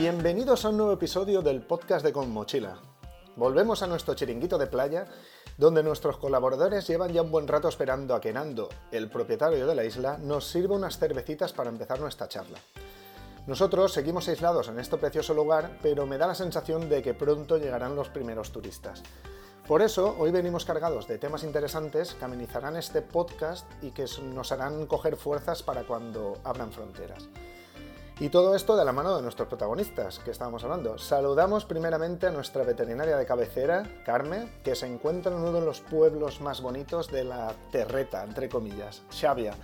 Bienvenidos a un nuevo episodio del podcast de Con Mochila. Volvemos a nuestro chiringuito de playa, donde nuestros colaboradores llevan ya un buen rato esperando a que Nando, el propietario de la isla, nos sirva unas cervecitas para empezar nuestra charla. Nosotros seguimos aislados en este precioso lugar, pero me da la sensación de que pronto llegarán los primeros turistas. Por eso, hoy venimos cargados de temas interesantes que amenizarán este podcast y que nos harán coger fuerzas para cuando abran fronteras. Y todo esto de la mano de nuestros protagonistas que estábamos hablando. Saludamos primeramente a nuestra veterinaria de cabecera, Carme, que se encuentra en uno de los pueblos más bonitos de la terreta, entre comillas, Xavia.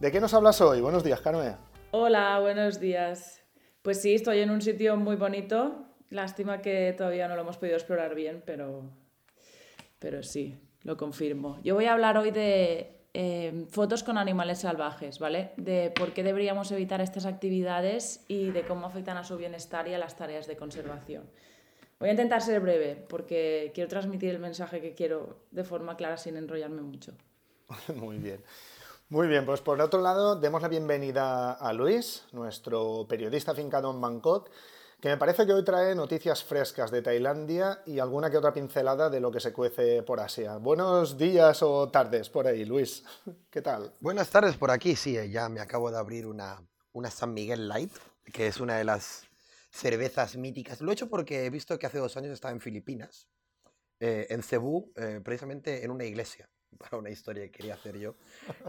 ¿De qué nos hablas hoy? Buenos días, Carme. Hola, buenos días. Pues sí, estoy en un sitio muy bonito. Lástima que todavía no lo hemos podido explorar bien, pero, pero sí, lo confirmo. Yo voy a hablar hoy de Em, fotos con animales salvajes, ¿vale? De por qué deberíamos evitar estas actividades y de cómo afectan a su bienestar y a las tareas de conservación. Voy a intentar ser breve porque quiero transmitir el mensaje que quiero de forma clara sin enrollarme mucho. Muy bien. Muy bien, pues por otro lado, demos la bienvenida a Luis, nuestro periodista fincado en Bangkok, que me parece que hoy trae noticias frescas de Tailandia y alguna que otra pincelada de lo que se cuece por Asia. Buenos días o tardes por ahí, Luis. ¿Qué tal? Buenas tardes por aquí, sí, eh, ya me acabo de abrir una, una San Miguel Light, que es una de las cervezas míticas. Lo he hecho porque he visto que hace dos años estaba en Filipinas, eh, en Cebú, eh, precisamente en una iglesia, para una historia que quería hacer yo.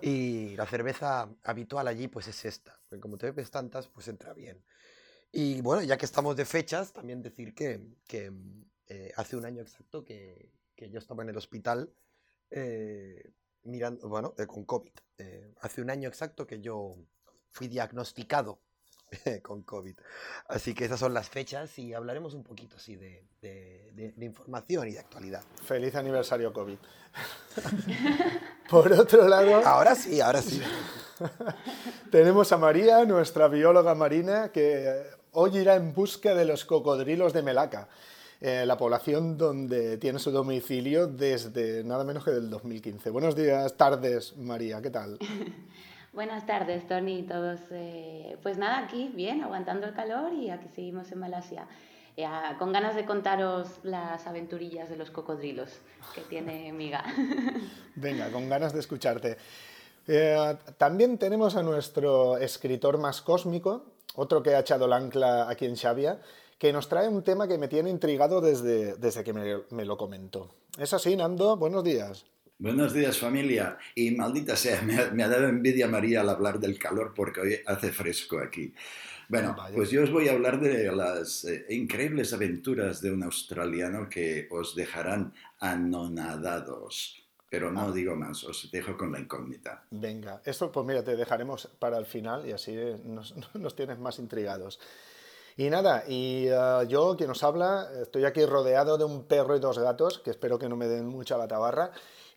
Y la cerveza habitual allí pues es esta, porque como te bebes tantas, pues entra bien. Y bueno, ya que estamos de fechas, también decir que, que eh, hace un año exacto que, que, yo estaba en el hospital eh, mirando, bueno, eh, con COVID. hace un año exacto que yo fui diagnosticado con COVID. Así que esas son las fechas y hablaremos un poquito así de, de, de, información y de actualidad. Feliz aniversario COVID. Por otro lado... Ahora sí, ahora sí. tenemos a María, nuestra bióloga marina, que hoy irá en busca de los cocodrilos de Melaca, eh, la población donde tiene su domicilio desde nada menos que del 2015. Buenos días, tardes, María, ¿qué tal? Buenas tardes, Tony y todos. Eh, pues nada, aquí bien, aguantando el calor y aquí seguimos en Malasia. Eh, con ganas de contaros las aventurillas de los cocodrilos que tiene Miga. Venga, con ganas de escucharte. también tenemos a nuestro escritor más cósmico, otro que ha echado el ancla aquí en Xavia, que nos trae un tema que me tiene intrigado desde, desde que me, lo comentó. ¿Es así, Nando? Buenos días. Buenos días familia. Y maldita sea, me ha, dado envidia María al hablar del calor porque hoy hace fresco aquí. Bueno, pues yo os voy a hablar de las eh, increíbles aventuras de un australiano que os dejarán anonadados. Pero no ah. digo más, os dejo con la incógnita. Venga, esto pues mira, te dejaremos para el final y así nos, nos tienes más intrigados. Y nada, y uh, yo, quien os habla, estoy aquí rodeado de un perro y dos gatos, que espero que no me den mucha la tabarra.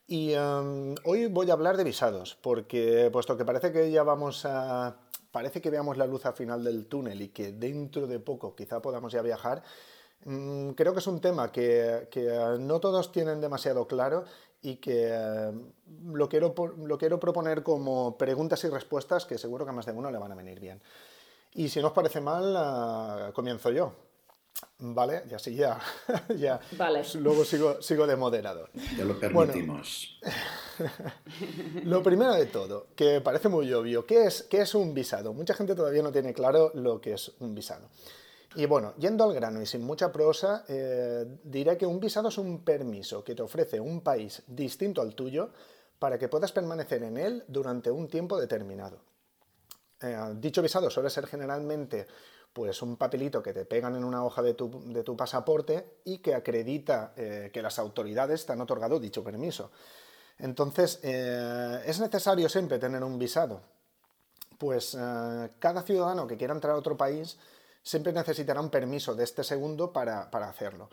Y um, hoy voy a hablar de visados, porque puesto que parece que ya vamos a... Parece que veamos la luz al final del túnel y que dentro de poco quizá podamos ya viajar, mm, creo que es un tema que, que, no todos tienen demasiado claro y que eh, lo, quiero, lo quiero proponer como preguntas y respuestas que seguro que a más de uno le van a venir bien. Y si no os parece mal, eh, comienzo yo. ¿Vale? Y así ya, ya vale. luego sigo, sigo de moderador. Ya lo permitimos. lo primero de todo, que parece muy obvio, ¿qué es, ¿qué es un visado? Mucha gente todavía no tiene claro lo que es un visado. Y bueno, yendo al grano y sin mucha prosa, eh, diré que un visado es un permiso que te ofrece un país distinto al tuyo para que puedas permanecer en él durante un tiempo determinado. Eh, dicho visado suele ser generalmente pues, un papelito que te pegan en una hoja de tu, pasaporte y que acredita eh, que las autoridades te han otorgado dicho permiso. Entonces, ¿es necesario siempre tener un visado? Pues cada ciudadano que quiera entrar a otro país siempre necesitará un permiso de este segundo para, hacerlo.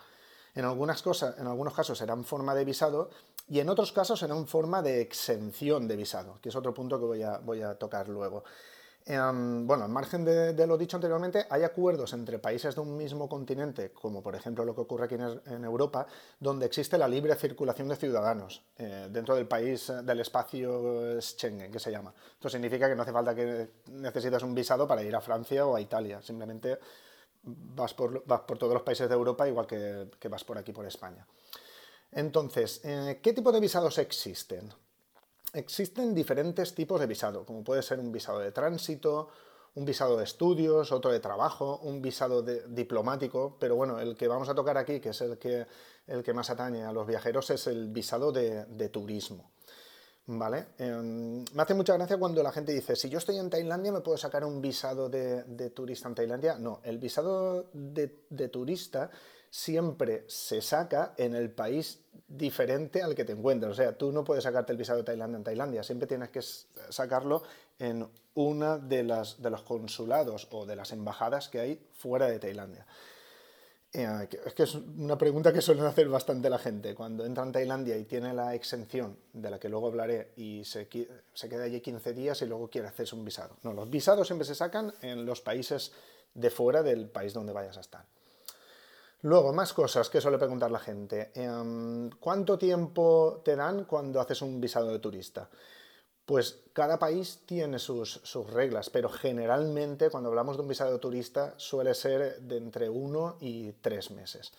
En, algunas cosas, en algunos casos será en forma de visado y en otros casos será en forma de exención de visado, que es otro punto que voy a, voy a tocar luego. Bueno, al margen de, lo dicho anteriormente, hay acuerdos entre países de un mismo continente, como por ejemplo lo que ocurre aquí en, Europa, donde existe la libre circulación de ciudadanos eh, dentro del país, eh, del espacio Schengen, que se llama. Esto significa que no hace falta que necesites un visado para ir a Francia o a Italia, simplemente vas por, todos los países de Europa igual que, vas por aquí, por España. Entonces, eh, ¿qué tipo de visados existen? Existen diferentes tipos de visado, como puede ser un visado de tránsito, un visado de estudios, otro de trabajo, un visado diplomático, pero bueno, el que vamos a tocar aquí, que es el que, el que más atañe a los viajeros, es el visado de, turismo. ¿Vale? Em, me hace mucha gracia cuando la gente dice, si yo estoy en Tailandia, ¿me puedo sacar un visado de, turista en Tailandia? No, el visado de turista siempre se saca en el país diferente al que te encuentras. O sea, tú no puedes sacarte el visado de Tailandia en Tailandia, siempre tienes que sacarlo en una de, las, los consulados o de las embajadas que hay fuera de Tailandia. Eh, es que es una pregunta que suelen hacer bastante la gente. Cuando entra en Tailandia y tiene la exención, de la que luego hablaré, y se, se queda allí 15 días y luego quiere hacerse un visado. No, los visados siempre se sacan en los países de fuera del país donde vayas a estar. Luego, más cosas que suele preguntar la gente. Em, ¿Cuánto tiempo te dan cuando haces un visado de turista? Pues cada país tiene sus, reglas, pero generalmente cuando hablamos de un visado de turista suele ser de entre uno y tres meses.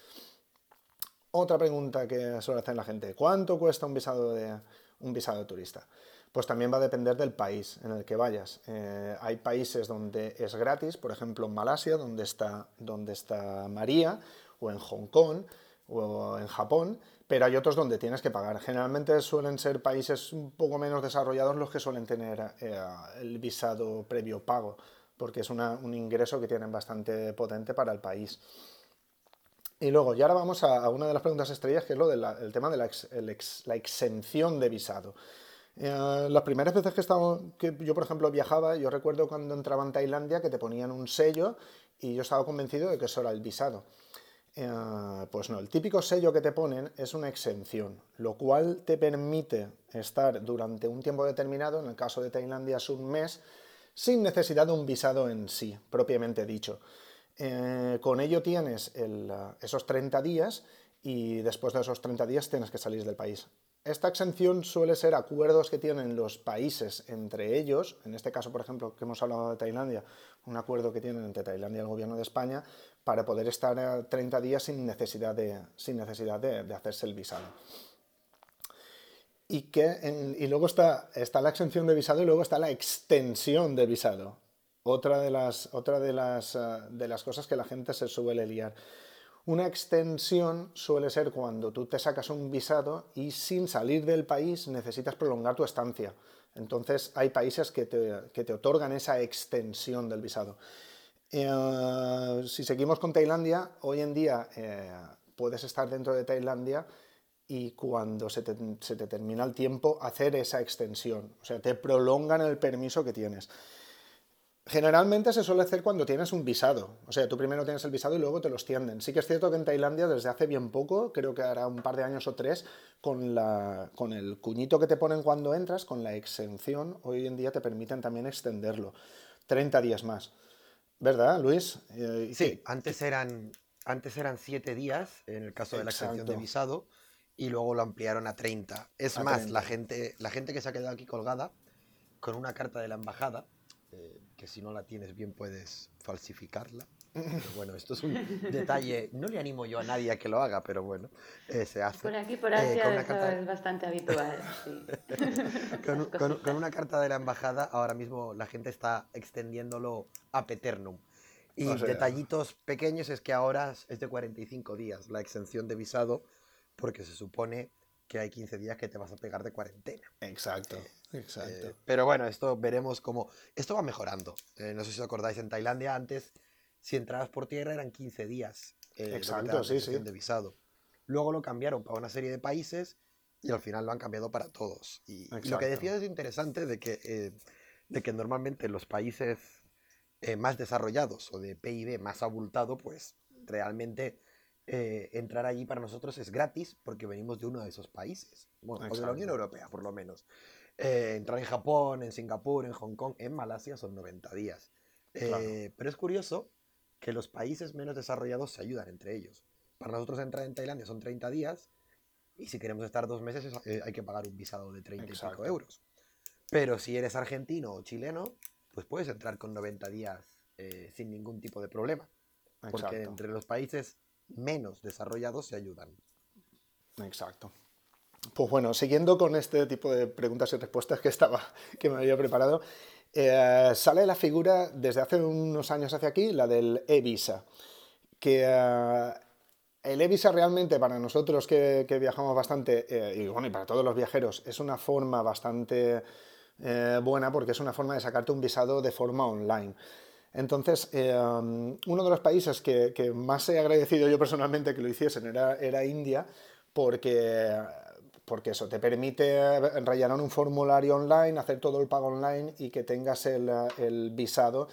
Otra pregunta que suele hacer la gente, ¿cuánto cuesta un visado de, un visado turista? Pues también va a depender del país en el que vayas. Eh, hay países donde es gratis, por ejemplo en Malasia, donde está, donde está María, o en Hong Kong o en Japón, pero hay otros donde tienes que pagar. Generalmente suelen ser países un poco menos desarrollados los que suelen tener eh, el visado previo pago, porque es un ingreso que tienen bastante potente para el país. Y luego, y ahora vamos a, una de las preguntas estrellas, que es lo del tema de la, exención de visado. Eh, las primeras veces que, estaba, que yo, por ejemplo, viajaba, yo recuerdo cuando entraba en Tailandia que te ponían un sello y yo estaba convencido de que eso era el visado. Eh, pues no, el típico sello que te ponen es una exención, lo cual te permite estar durante un tiempo determinado, en el caso de Tailandia es un mes, sin necesidad de un visado en sí, propiamente dicho. Eh, con ello tienes esos 30 días y después de esos 30 días tienes que salir del país. Esta exención suele ser acuerdos que tienen los países entre ellos, en este caso, por ejemplo, que hemos hablado de Tailandia, un acuerdo que tienen entre Tailandia y el gobierno de España para poder estar 30 días sin necesidad de, sin necesidad de, hacerse el visado. Y, que y luego está, está la exención de visado y luego está la extensión de visado. Otra de las, otra de las, eh, de las cosas que la gente se suele liar. Una extensión suele ser cuando tú te sacas un visado y sin salir del país necesitas prolongar tu estancia. Entonces hay países que te, otorgan esa extensión del visado. Eh, si seguimos con Tailandia, hoy en día eh, puedes estar dentro de Tailandia y cuando se te, se te termina el tiempo hacer esa extensión. O sea, te prolongan el permiso que tienes. Generalmente se suele hacer cuando tienes un visado. O sea, tú primero tienes el visado y luego te los tienden. Sí que es cierto que en Tailandia desde hace bien poco, creo que hará un par de años o tres, con, la, con el cuñito que te ponen cuando entras, con la exención, hoy en día te permiten también extenderlo. 30 días más. ¿Verdad, Luis? Eh, sí, antes eran, antes eran 7 días en el caso de la exención de visado y luego lo ampliaron a 30. Es más, La, gente, la gente que se ha quedado aquí colgada con una carta de la embajada eh, que si no la tienes bien puedes falsificarla. bueno, esto es un detalle, no le animo yo a nadie a que lo haga, pero bueno, eh, se hace. Por aquí, por Asia, eh, eso es bastante habitual. con, una carta de la embajada, ahora mismo la gente está extendiéndolo a Peternum. Y detallitos pequeños es que ahora es de 45 días la exención de visado, porque se supone que hay 15 días que te vas a pegar de cuarentena. Exacto. Exacto. Eh, pero bueno, esto veremos cómo. Esto va mejorando. Eh, no sé si os acordáis, en Tailandia antes, si entrabas por tierra eran 15 días. Eh, Exacto, sí, sí. De visado. Luego lo cambiaron para una serie de países y al final lo han cambiado para todos. Y, lo que decías es interesante de que, de que normalmente los países más desarrollados o de PIB más abultado, pues realmente entrar allí para nosotros es gratis porque venimos de uno de esos países, bueno, o de la Unión Europea por lo menos. Eh, entrar en Japón, en Singapur, en Hong Kong, en Malasia son 90 días. Eh, pero es curioso que los países menos desarrollados se ayudan entre ellos. Para nosotros entrar en Tailandia son 30 días y si queremos estar dos meses eh, hay que pagar un visado de 30 y pico euros. Pero si eres argentino o chileno, pues puedes entrar con 90 días sin ningún tipo de problema. porque entre los países menos desarrollados se ayudan. Exacto. Pues bueno, siguiendo con este tipo de preguntas y respuestas que estaba, que me había preparado, eh, sale la figura desde hace unos años hacia aquí, la del e-visa, que eh, el e-visa realmente para nosotros que, viajamos bastante, eh, y bueno, y para todos los viajeros, es una forma bastante buena porque es una forma de sacarte un visado de forma online. Entonces, uno de los países que, más he agradecido yo personalmente que lo hiciesen era India, porque porque eso te permite rellenar un formulario online, hacer todo el pago online y que tengas el, visado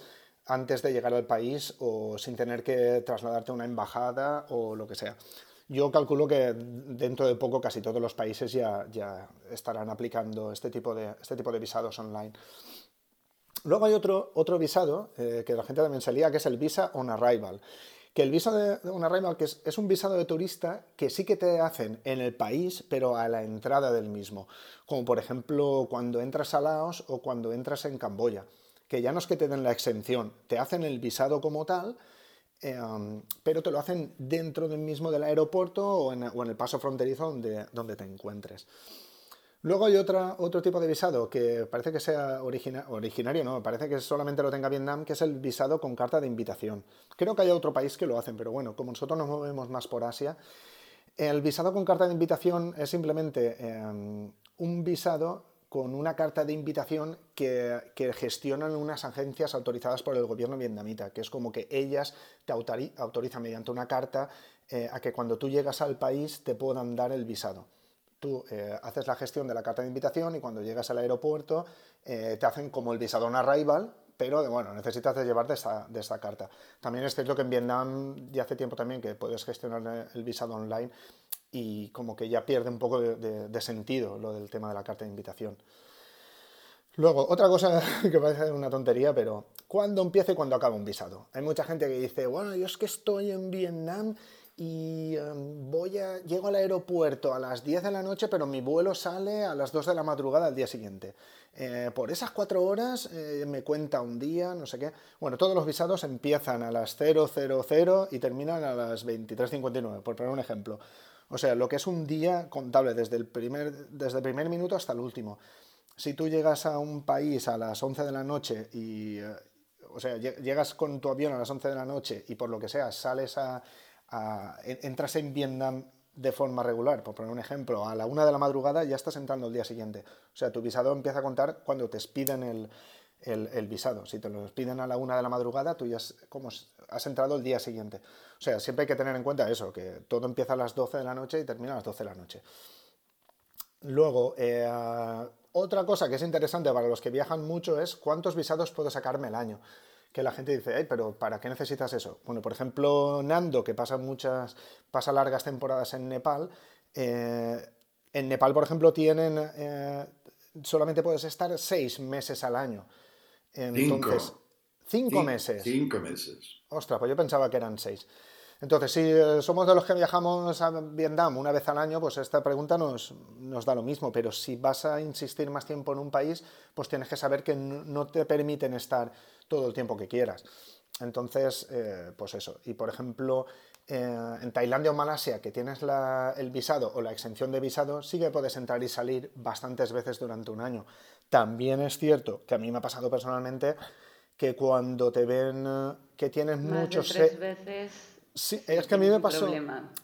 antes de llegar al país o sin tener que trasladarte a una embajada o lo que sea. Yo calculo que dentro de poco casi todos los países ya, ya estarán aplicando este tipo de, este tipo de visados online. Luego hay otro, otro visado eh, que la gente también se lía, que es el Visa on Arrival que el visado de una arrival que es, un visado de turista que sí que te hacen en el país, pero a la entrada del mismo. Como por ejemplo cuando entras a Laos o cuando entras en Camboya, que ya no es que te den la exención, te hacen el visado como tal, em, pero te lo hacen dentro del mismo del aeropuerto o en, el paso fronterizo donde, donde te encuentres. Luego hay otra, otro tipo de visado que parece que sea originario, no, parece que solamente lo tenga Vietnam, que es el visado con carta de invitación. Creo que hay otro país que lo hacen, pero bueno, como nosotros nos movemos más por Asia, el visado con carta de invitación es simplemente em, un visado con una carta de invitación que, gestionan unas agencias autorizadas por el gobierno vietnamita, que es como que ellas te autorizan mediante una carta eh, a que cuando tú llegas al país te puedan dar el visado tú eh, haces la gestión de la carta de invitación y cuando llegas al aeropuerto eh, te hacen como el visado en arrival, pero bueno, necesitas de llevarte esta, de esta carta. También es cierto que en Vietnam ya hace tiempo también que puedes gestionar el visado online y como que ya pierde un poco de, sentido lo del tema de la carta de invitación. Luego, otra cosa que parece una tontería, pero ¿cuándo empieza y cuándo acaba un visado? Hay mucha gente que dice, bueno, yo es que estoy en Vietnam y em, voy a, llego al aeropuerto a las 10 de la noche, pero mi vuelo sale a las 2 de la madrugada al día siguiente. Eh, por esas cuatro horas eh, me cuenta un día, no sé qué. Bueno, todos los visados empiezan a las 000 y terminan a las 23.59, por poner un ejemplo. O sea, lo que es un día contable desde el primer, desde primer minuto hasta el último. Si tú llegas a un país a las 11 de la noche y, eh, o sea, llegas con tu avión a las 11 de la noche y por lo que sea sales a entras en Vietnam de forma regular, por poner un ejemplo, a la una de la madrugada ya estás entrando el día siguiente. O sea, tu visado empieza a contar cuando te expiden el, el, visado. Si te lo piden a la una de la madrugada, tú ya has, como has entrado el día siguiente. O sea, siempre hay que tener en cuenta eso, que todo empieza a las 12 de la noche y termina a las 12 de la noche. Luego, eh, otra cosa que es interesante para los que viajan mucho es cuántos visados puedo sacarme el año que la gente dice, pero ¿para qué necesitas eso? Bueno, por ejemplo, Nando, que pasa muchas, pasa largas temporadas en Nepal, eh, en Nepal, por ejemplo, tienen, eh, solamente puedes estar seis meses al año. Entonces, cinco, meses. Cinco meses. Ostras, pues yo pensaba que eran seis. Entonces, si eh, somos de los que viajamos a Vietnam una vez al año, pues esta pregunta nos, nos, da lo mismo, pero si vas a insistir más tiempo en un país, pues tienes que saber que no te permiten estar todo el tiempo que quieras. Entonces, eh, pues eso. Y por ejemplo, eh, en Tailandia o Malasia, que tienes el visado o la exención de visado, sí que puedes entrar y salir bastantes veces durante un año. También es cierto que a mí me ha pasado personalmente que cuando te ven que tienes muchos... tres veces... Sí, es que a mí me pasó...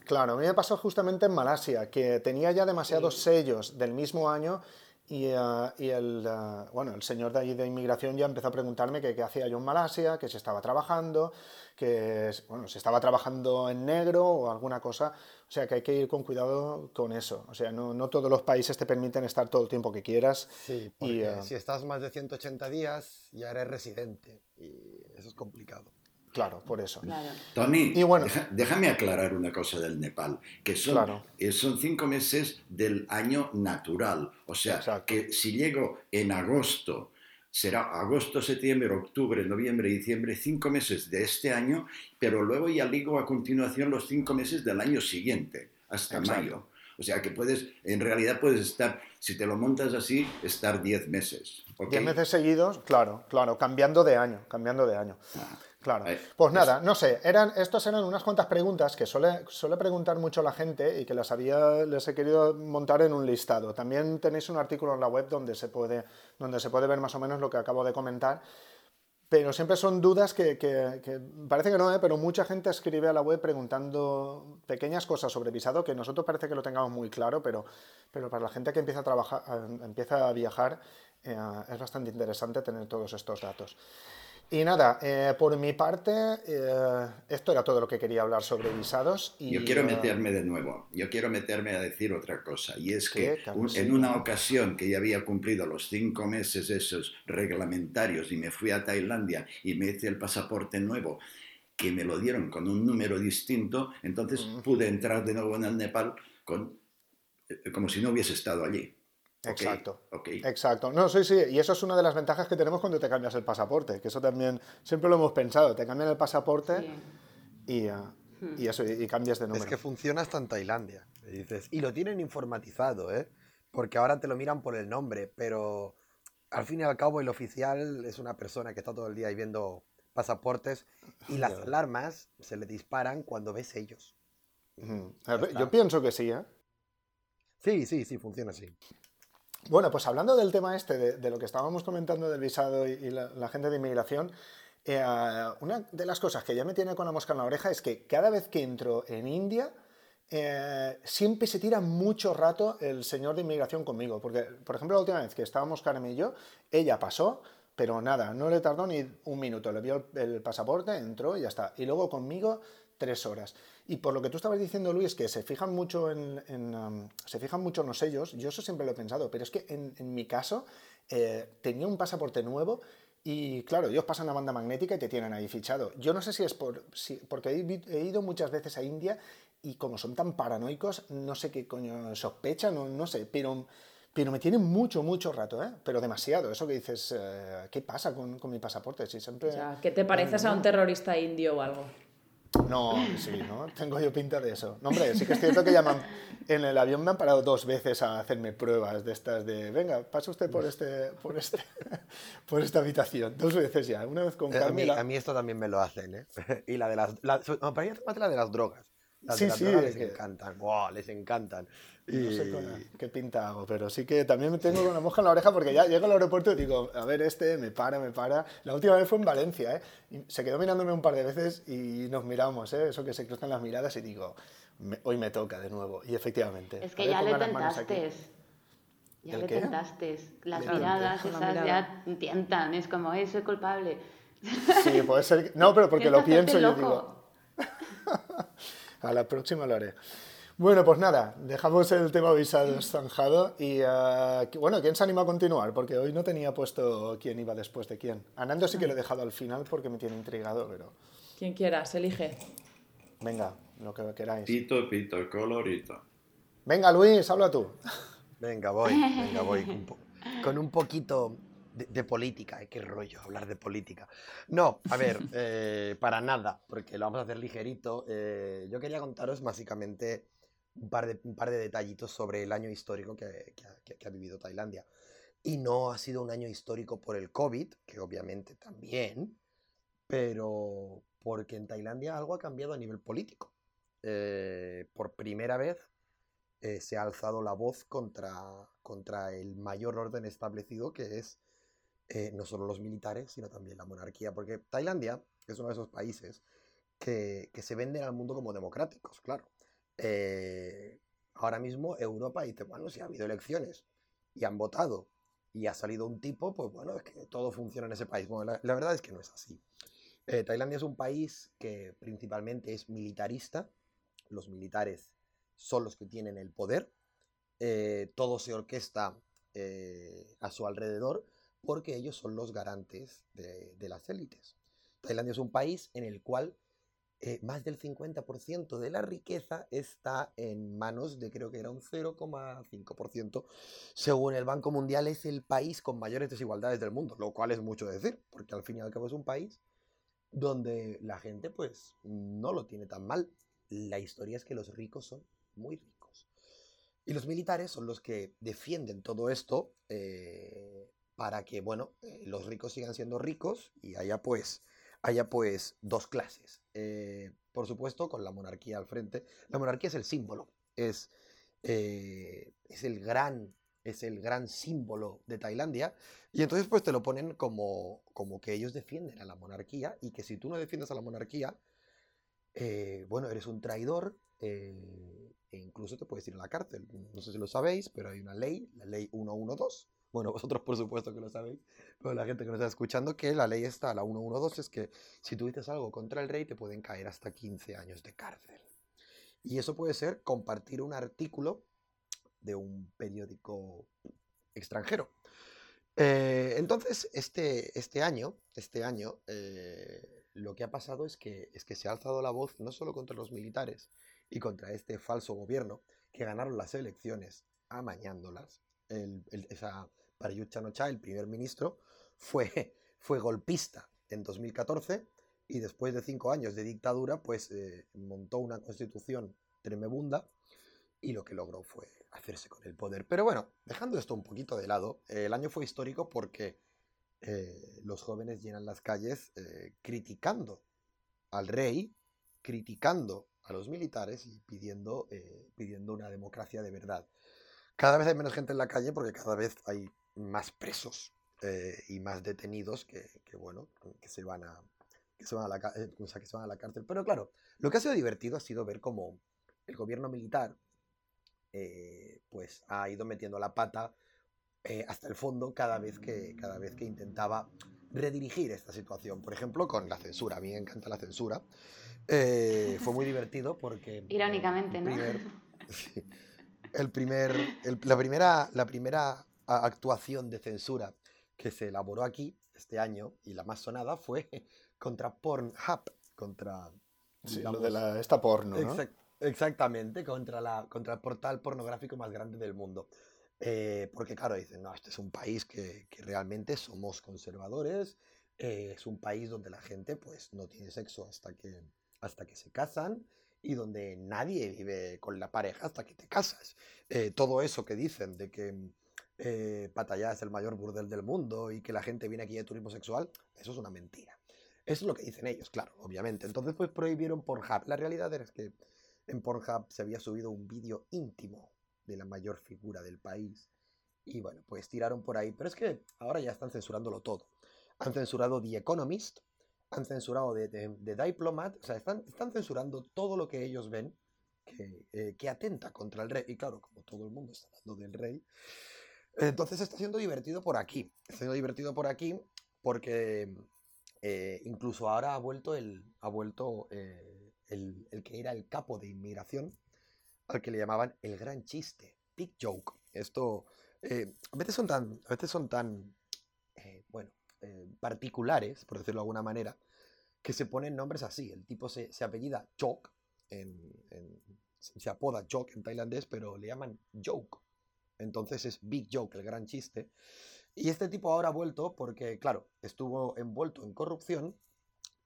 Claro, a mí me pasó justamente en Malasia, que tenía ya demasiados sellos del mismo año y, eh, y el, eh, bueno, el señor de allí de inmigración ya empezó a preguntarme qué hacía yo en Malasia, que se estaba trabajando, que bueno, se estaba trabajando en negro o alguna cosa. O sea que hay que ir con cuidado con eso. O sea, no, no todos los países te permiten estar todo el tiempo que quieras. Sí, porque y, eh, si estás más de 180 días ya eres residente y eso es complicado. Claro, por eso. Tony, déjame aclarar una cosa del Nepal, que son, eh, son cinco meses del año natural. O sea, que si llego en agosto, será agosto, septiembre, octubre, noviembre, diciembre, cinco meses de este año, pero luego ya ligo a continuación los cinco meses del año siguiente, hasta mayo. O sea que puedes, en realidad puedes estar, si te lo montas así, estar diez meses. Diez meses seguidos, claro, claro, cambiando de año, cambiando de año. Ah. Claro. Pues nada, no sé, eran, estos eran unas cuantas preguntas que suele, suele preguntar mucho la gente y que las había, les he querido montar en un listado. También tenéis un artículo en la web donde se puede, donde se puede ver más o menos lo que acabo de comentar. Pero siempre son dudas que, que, parece que no, ¿eh? pero mucha gente escribe a la web preguntando pequeñas cosas sobre visado que nosotros parece que lo tengamos muy claro, pero, pero para la gente que empieza a trabajar, empieza a viajar, eh, es bastante interesante tener todos estos datos. Y nada, eh, por mi parte, eh, esto era todo lo que quería hablar sobre visados. Y, yo quiero meterme de nuevo, yo quiero meterme a decir otra cosa, y es que en una ocasión que ya había cumplido los cinco meses esos reglamentarios y me fui a Tailandia y me hice el pasaporte nuevo, que me lo dieron con un número distinto, entonces pude entrar de nuevo en el Nepal con, eh, como si no hubiese estado allí. Exacto. Exacto. No, sí, sí. Y eso es una de las ventajas que tenemos cuando te cambias el pasaporte, que eso también siempre lo hemos pensado. Te cambian el pasaporte y, hmm. y, eso, y, cambias de número. Es que funciona hasta en Tailandia. Y, dices, y lo tienen informatizado, ¿eh? Porque ahora te lo miran por el nombre, pero al fin y al cabo el oficial es una persona que está todo el día ahí viendo pasaportes y las alarmas se le disparan cuando ves ellos. Yo pienso que sí, ¿eh? Sí, sí, sí, funciona así. Bueno, pues hablando del tema este, de, lo que estábamos comentando del visado y, la, gente de inmigración, eh, una de las cosas que ya me tiene con la mosca en la oreja es que cada vez que entro en India, eh, siempre se tira mucho rato el señor de inmigración conmigo. Porque, por ejemplo, la última vez que estábamos Carmen y yo, ella pasó, pero nada, no le tardó ni un minuto. Le vio el pasaporte, entró y ya está. Y luego conmigo tres horas. Y por lo que tú estabas diciendo, Luis, que se fijan mucho en, um, se fijan mucho en los sellos, yo eso siempre lo he pensado, pero es que en, mi caso eh, tenía un pasaporte nuevo y claro, ellos pasan la banda magnética y te tienen ahí fichado. Yo no sé si es por, porque he, ido muchas veces a India y como son tan paranoicos, no sé qué coño sospechan, no, no sé, pero, pero me tienen mucho, mucho rato, ¿eh? pero demasiado. Eso que dices, eh, ¿qué pasa con, con, mi pasaporte? Si siempre... O ¿qué te pareces a un terrorista indio o algo? No, sí, ¿no? Tengo yo pinta de eso. No, hombre, sí que es cierto que llaman. En el avión me han parado dos veces a hacerme pruebas de estas de. Venga, pasa usted por este, por este, por esta habitación. Dos veces ya. Una vez con eh, Carmen. A, mí, esto también me lo hacen, ¿eh? Y la de las. La, no, para mí es la de las drogas. Las sí, sí. les encantan. Wow, les encantan. No sé qué pinta hago, pero sí que también tengo una mosca en la oreja porque ya llego al aeropuerto y digo, a ver, este me para, me para. La última vez fue en Valencia, ¿eh? Y se quedó mirándome un par de veces y nos miramos, ¿eh? Eso que se cruzan las miradas y digo, hoy me toca de nuevo. Y efectivamente. Es que ya le tentaste. Ya le tentaste. Las miradas esas ya tientan. Es como, eso soy culpable. Sí, puede ser. No, pero porque lo pienso yo digo. a la próxima lo haré. Bueno, pues nada, dejamos el tema visado zanjado y uh, bueno, ¿quién se anima a continuar? Porque hoy no tenía puesto quién iba después de quién. A Nando sí que lo he dejado al final porque me tiene intrigado, pero... Quien quieras, elige. Venga, lo que queráis. Pito, pito, colorito. Venga, Luis, habla tú. Venga, voy, venga, voy. Con un poquito de, política, ¿eh? qué rollo hablar de política. No, a ver, eh, para nada, porque lo vamos a hacer ligerito. Eh, yo quería contaros básicamente un par, de, un par de detallitos sobre el año histórico que, que, ha vivido Tailandia. Y no ha sido un año histórico por el COVID, que obviamente también, pero porque en Tailandia algo ha cambiado a nivel político. por primera vez se ha alzado la voz contra, contra el mayor orden establecido que es eh, no solo los militares, sino también la monarquía, porque Tailandia es uno de esos países que, se venden al mundo como democráticos, claro. Eh, ahora mismo Europa dice, bueno, si ha habido elecciones y han votado y ha salido un tipo, pues bueno, es que todo funciona en ese país. Bueno, la, verdad es que no es así. Eh, Tailandia es un país que principalmente es militarista, los militares son los que tienen el poder, todo se orquesta a su alrededor porque ellos son los garantes de, las élites. Tailandia es un país en el cual eh, más del 50% de la riqueza está en manos de creo que era un 0,5%. Según el Banco Mundial es el país con mayores desigualdades del mundo, lo cual es mucho decir, porque al fin y al cabo es un país donde la gente pues no lo tiene tan mal. La historia es que los ricos son muy ricos. Y los militares son los que defienden todo esto eh, para que, bueno, eh, los ricos sigan siendo ricos y haya pues haya pues dos clases. Eh, por supuesto, con la monarquía al frente. La monarquía es el símbolo, es, eh, es, el gran, es el gran símbolo de Tailandia. Y entonces pues te lo ponen como, como que ellos defienden a la monarquía y que si tú no defiendes a la monarquía, eh, bueno, eres un traidor e incluso te puedes ir a la cárcel. No sé si lo sabéis, pero hay una ley, la ley 112, bueno, vosotros por supuesto que lo sabéis, pero la gente que nos está escuchando, que la ley está, la 112, es que si tú dices algo contra el rey te pueden caer hasta 15 años de cárcel. Y eso puede ser compartir un artículo de un periódico extranjero. Eh, entonces, este, este año, este año eh, lo que ha pasado es que, es que se ha alzado la voz no solo contra los militares y contra este falso gobierno que ganaron las elecciones amañándolas, el, esa Prayut chan el primer ministro, fue, fue golpista en 2014 y después de cinco años de dictadura, pues eh, montó una constitución tremebunda y lo que logró fue hacerse con el poder. Pero bueno, dejando esto un poquito de lado, el año fue histórico porque eh, los jóvenes llenan las calles eh, criticando al rey, criticando a los militares y pidiendo, pidiendo una democracia de verdad. Cada vez hay menos gente en la calle porque cada vez hay más presos eh, y más detenidos que, bueno, que se van a que se van a, la, eh, que se van a la cárcel. Pero claro, lo que ha sido divertido ha sido ver cómo el gobierno militar eh, pues ha ido metiendo la pata hasta el fondo cada vez que, cada vez que intentaba redirigir esta situación. Por ejemplo, con la censura. A mí me encanta la censura. fue muy divertido porque... Irónicamente, ¿no? el primer, la, primera, la primera actuación de censura que se elaboró aquí este año y la más sonada fue contra Pornhub, contra... Sí, lo de la, esta porno, ¿no? exactamente, contra, la, contra el portal pornográfico más grande del mundo. Eh, porque claro, dicen, no, este es un país que, que realmente somos conservadores, eh, es un país donde la gente pues no tiene sexo hasta que, hasta que se casan y donde nadie vive con la pareja hasta que te casas. Eh, todo eso que dicen de que eh, Pattaya es el mayor burdel del mundo y que la gente viene aquí de turismo sexual, eso es una mentira. Eso es lo que dicen ellos, claro, obviamente. Entonces pues prohibieron Pornhub. La realidad es que en Pornhub se había subido un vídeo íntimo de la mayor figura del país. Y bueno, pues tiraron por ahí. Pero es que ahora ya están censurándolo todo. Han censurado The Economist, han censurado de, de, Diplomat, o sea, están, están, censurando todo lo que ellos ven que, eh, que, atenta contra el rey. Y claro, como todo el mundo está hablando del rey, entonces está siendo divertido por aquí. Está siendo divertido por aquí porque eh, incluso ahora ha vuelto el, ha vuelto, eh, el, el, que era el capo de inmigración, al que le llamaban el gran chiste, big joke. Esto a veces son tan, a veces son tan, bueno, eh, particulares, por decirlo de alguna manera, que se ponen nombres así. El tipo se, apellida Chok, se apoda Chok en tailandés, pero le llaman Joke. Entonces es Big Joke, el gran chiste. Y este tipo ahora ha vuelto porque, claro, estuvo envuelto en corrupción,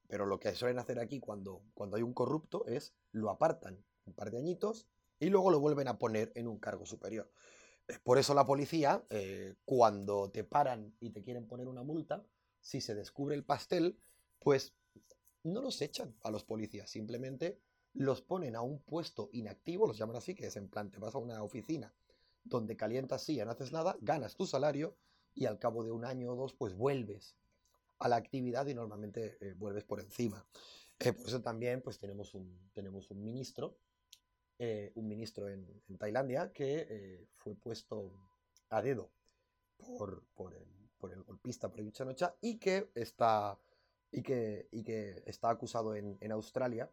pero lo que suelen hacer aquí cuando, cuando hay un corrupto es lo apartan un par de añitos y luego lo vuelven a poner en un cargo superior. Por eso la policía, eh, cuando te paran y te quieren poner una multa, si se descubre el pastel, pues no los echan a los policías, simplemente los ponen a un puesto inactivo, los llaman así, que es en plan, te vas a una oficina donde calientas silla, no haces nada, ganas tu salario y al cabo de un año o dos, pues vuelves a la actividad y normalmente eh, vuelves por encima. Eh, por eso también pues tenemos un, tenemos un ministro eh, un ministro en, Tailandia que eh, fue puesto a dedo por, por, el, golpista Prayut chan y que está, y que, y que está acusado en, en, Australia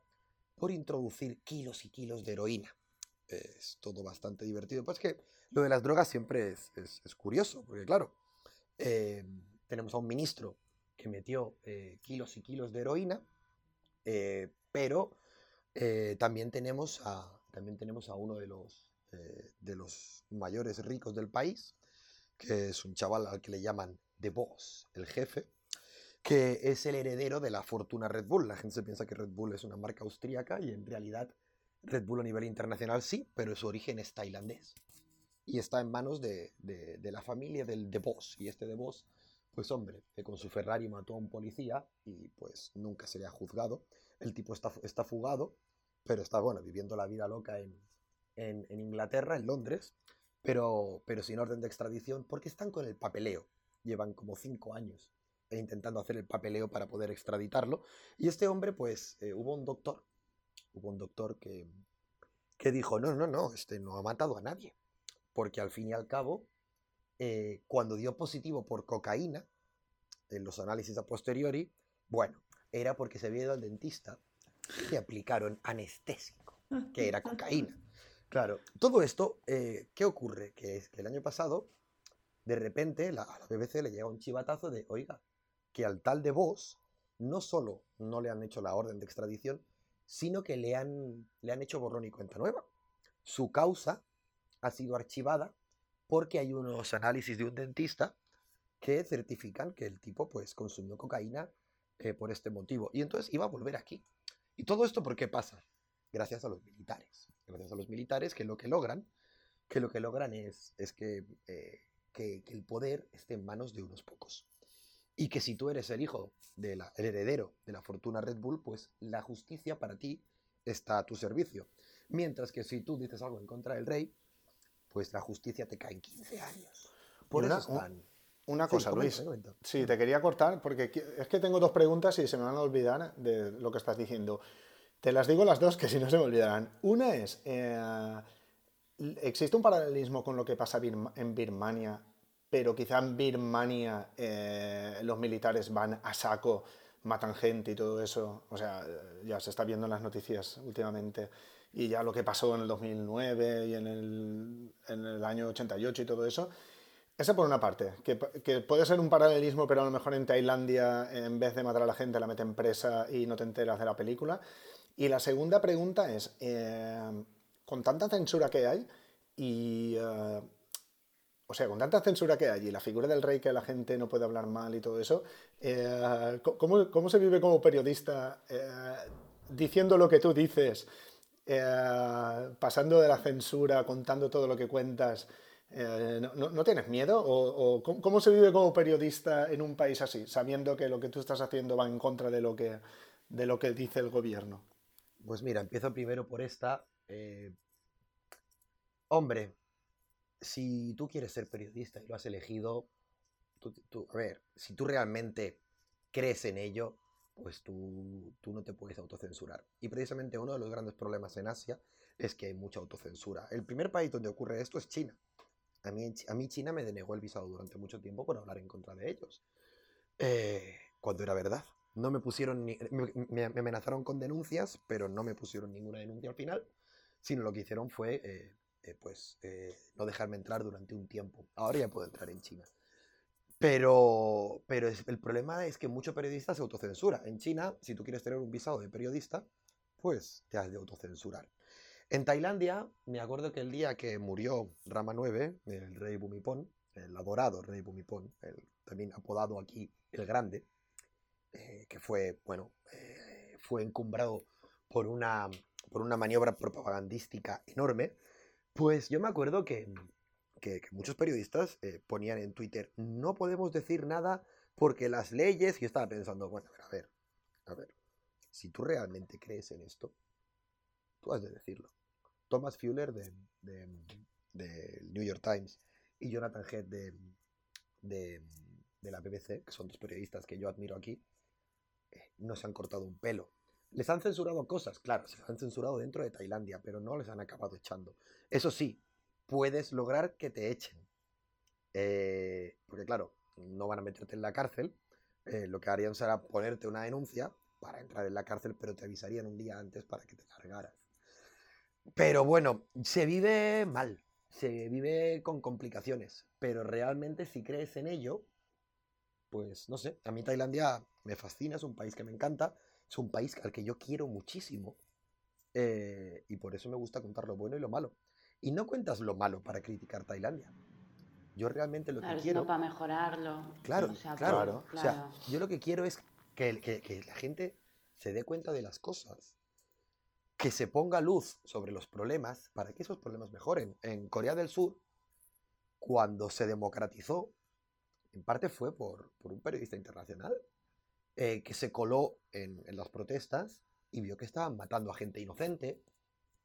por introducir kilos y kilos de heroína. Es todo bastante divertido. Pues que lo de las drogas siempre es, es, curioso, porque claro, eh, tenemos a un ministro que metió kilos y kilos de heroína, pero también tenemos a, también tenemos a uno de los, eh, de los mayores ricos del país, que es un chaval al que le llaman The Boss, el jefe, que es el heredero de la fortuna Red Bull. La gente se piensa que Red Bull es una marca austríaca y en realidad Red Bull a nivel internacional sí, pero su origen es tailandés. Y está en manos de, de, la familia del The Boss. Y este The Boss Pues hombre, que con su Ferrari mató a un policía y pues nunca se le ha juzgado. El tipo está, está fugado, pero está, bueno, viviendo la vida loca en, en, Inglaterra, en Londres, pero, pero sin orden de extradición, porque están con el papeleo. Llevan como cinco años intentando hacer el papeleo para poder extraditarlo. Y este hombre, pues, eh, hubo un doctor, hubo un doctor que, que dijo, no, no, no, este no ha matado a nadie. Porque al fin y al cabo, eh, cuando dio positivo por cocaína, en los análisis a posteriori, bueno, era porque se había ido al dentista y aplicaron anestésico, que era cocaína. Claro, todo esto, eh, ¿qué ocurre? Que es que el año pasado, de repente, la, a la BBC le llega un chivatazo de, oiga, que al tal de vos no solo no le han hecho la orden de extradición, sino que le han, le han hecho borrón y cuenta nueva. Su causa ha sido archivada porque hay unos análisis de un dentista que certifican que el tipo pues consumió cocaína eh, por este motivo. Y entonces iba a volver aquí. ¿Y todo esto por qué pasa? Gracias a los militares. Gracias a los militares que lo que logran, que lo que logran es, es que, eh, que, que el poder esté en manos de unos pocos. Y que si tú eres el hijo del heredero de la fortuna Red Bull, pues la justicia para ti está a tu servicio. Mientras que si tú dices algo en contra del rey, pues la justicia te cae en 15 años. Por una, eso están... Una Sí, cosa, comenta, Luis. comenta. Sí, te quería cortar porque es que tengo dos preguntas y se me van a olvidar de lo que estás diciendo. Te las digo las dos que si no se me olvidarán. Una es, eh, ¿existe un paralelismo con lo que pasa en Birmania, pero quizá en Birmania eh, los militares van a saco, matan gente y todo eso? O sea, ya se está viendo en las noticias últimamente. Y ya lo que pasó en el 2009 y en el, en el año 88 y todo eso. Esa por una parte, que, puede ser un paralelismo, pero a lo mejor en Tailandia, en vez de matar a la gente, la meten presa y no te enteras de la película. Y la segunda pregunta es, eh, con tanta censura que hay, y, eh, o sea, con tanta censura que hay, y la figura del rey que la gente no puede hablar mal y todo eso, eh, ¿cómo, cómo se vive como periodista diciendo lo que tú dices, pasando de la censura, contando todo lo que cuentas? Eh, ¿no, tienes miedo? ¿O, cómo se vive como periodista en un país así, sabiendo que lo que tú estás haciendo va en contra de lo que, de lo que dice el gobierno? Pues mira, empiezo primero por esta. eh, Hombre, si tú quieres ser periodista y lo has elegido, tú, tú- a ver, si tú realmente crees en ello, pues tú, tú no te puedes autocensurar. Y precisamente uno de los grandes problemas en Asia es que hay mucha autocensura. El primer país donde ocurre esto es China. A mí, China me denegó el visado durante mucho tiempo por hablar en contra de ellos. Eh, cuando era verdad. No me pusieron ni, me, me- me amenazaron con denuncias, pero no me pusieron ninguna denuncia al final, sino lo que hicieron fue eh, eh, pues no dejarme entrar durante un tiempo. Ahora ya puedo entrar en China. Pero, pero el problema es que mucho periodista se autocensura. En China, si tú quieres tener un visado de periodista, pues te has de autocensurar. En Tailandia, me acuerdo que el día que murió Rama IX, el rey Bumipón, el adorado rey Bumipón, el, también apodado aquí el Grande, eh, que fue, bueno, eh, fue encumbrado por una, por una maniobra propagandística enorme, pues yo me acuerdo que, que- muchos periodistas eh, ponían en Twitter, no podemos decir nada porque las leyes, yo estaba pensando, bueno, a ver, a ver, si tú realmente crees en esto, tú has de decirlo. Thomas Fuller de, New York Times y Jonathan Head de, la BBC, que son dos periodistas que yo admiro aquí, eh, no se han cortado un pelo. Les han censurado cosas, claro, se han censurado dentro de Tailandia, pero no les han acabado echando. Eso sí, puedes lograr que te echen. Eh, porque claro, no van a meterte en la cárcel, eh, lo que harían será ponerte una denuncia para entrar en la cárcel, pero te avisarían un día antes para que te largaras. Pero bueno, se vive mal, se vive con complicaciones, pero realmente si crees en ello, pues no sé, a mí Tailandia me fascina, es un país que me encanta, es un país al que yo quiero muchísimo eh, y por eso me gusta contar lo bueno y lo malo. Y no cuentas lo malo para criticar Tailandia. Yo realmente lo Claro, que quiero... para mejorarlo. Claro, O sea, claro. O sea, yo lo que quiero es que, el- que- que la gente se dé cuenta de las cosas, que se ponga luz sobre los problemas para que esos problemas mejoren. En Corea del Sur, cuando se democratizó, en parte fue por, por un periodista internacional eh, que se coló en, en las protestas y vio que estaban matando a gente inocente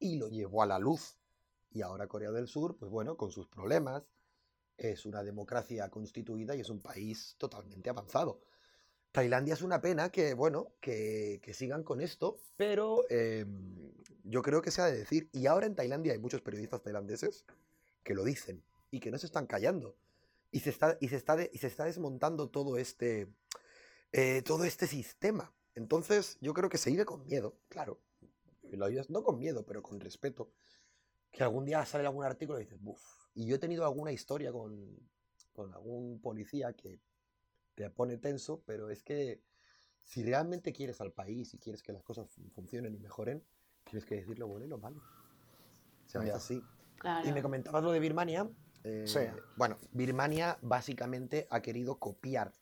y lo llevó a la luz. Y ahora Corea del Sur, pues bueno, con sus problemas, es una democracia constituida y es un país totalmente avanzado. Tailandia es una pena que, bueno, que, que sigan con esto, pero em, yo creo que se ha de decir, y ahora en Tailandia hay muchos periodistas tailandeses que lo dicen y que no se están callando. Y se está, y se está, y se está desmontando todo este, eh, todo este sistema. Entonces, yo creo que se vive con miedo, claro. No con miedo, pero con respeto. Que algún día sale algún artículo y dices, buf. Y yo he tenido alguna historia con, con algún policía que te pone tenso, pero es que si realmente quieres al país y quieres que las cosas funcionen y mejoren, tienes que decir lo bueno y lo malo. O sea, es así. Y me comentabas lo de Birmania. Eh, sí. Bueno, Birmania básicamente ha querido copiar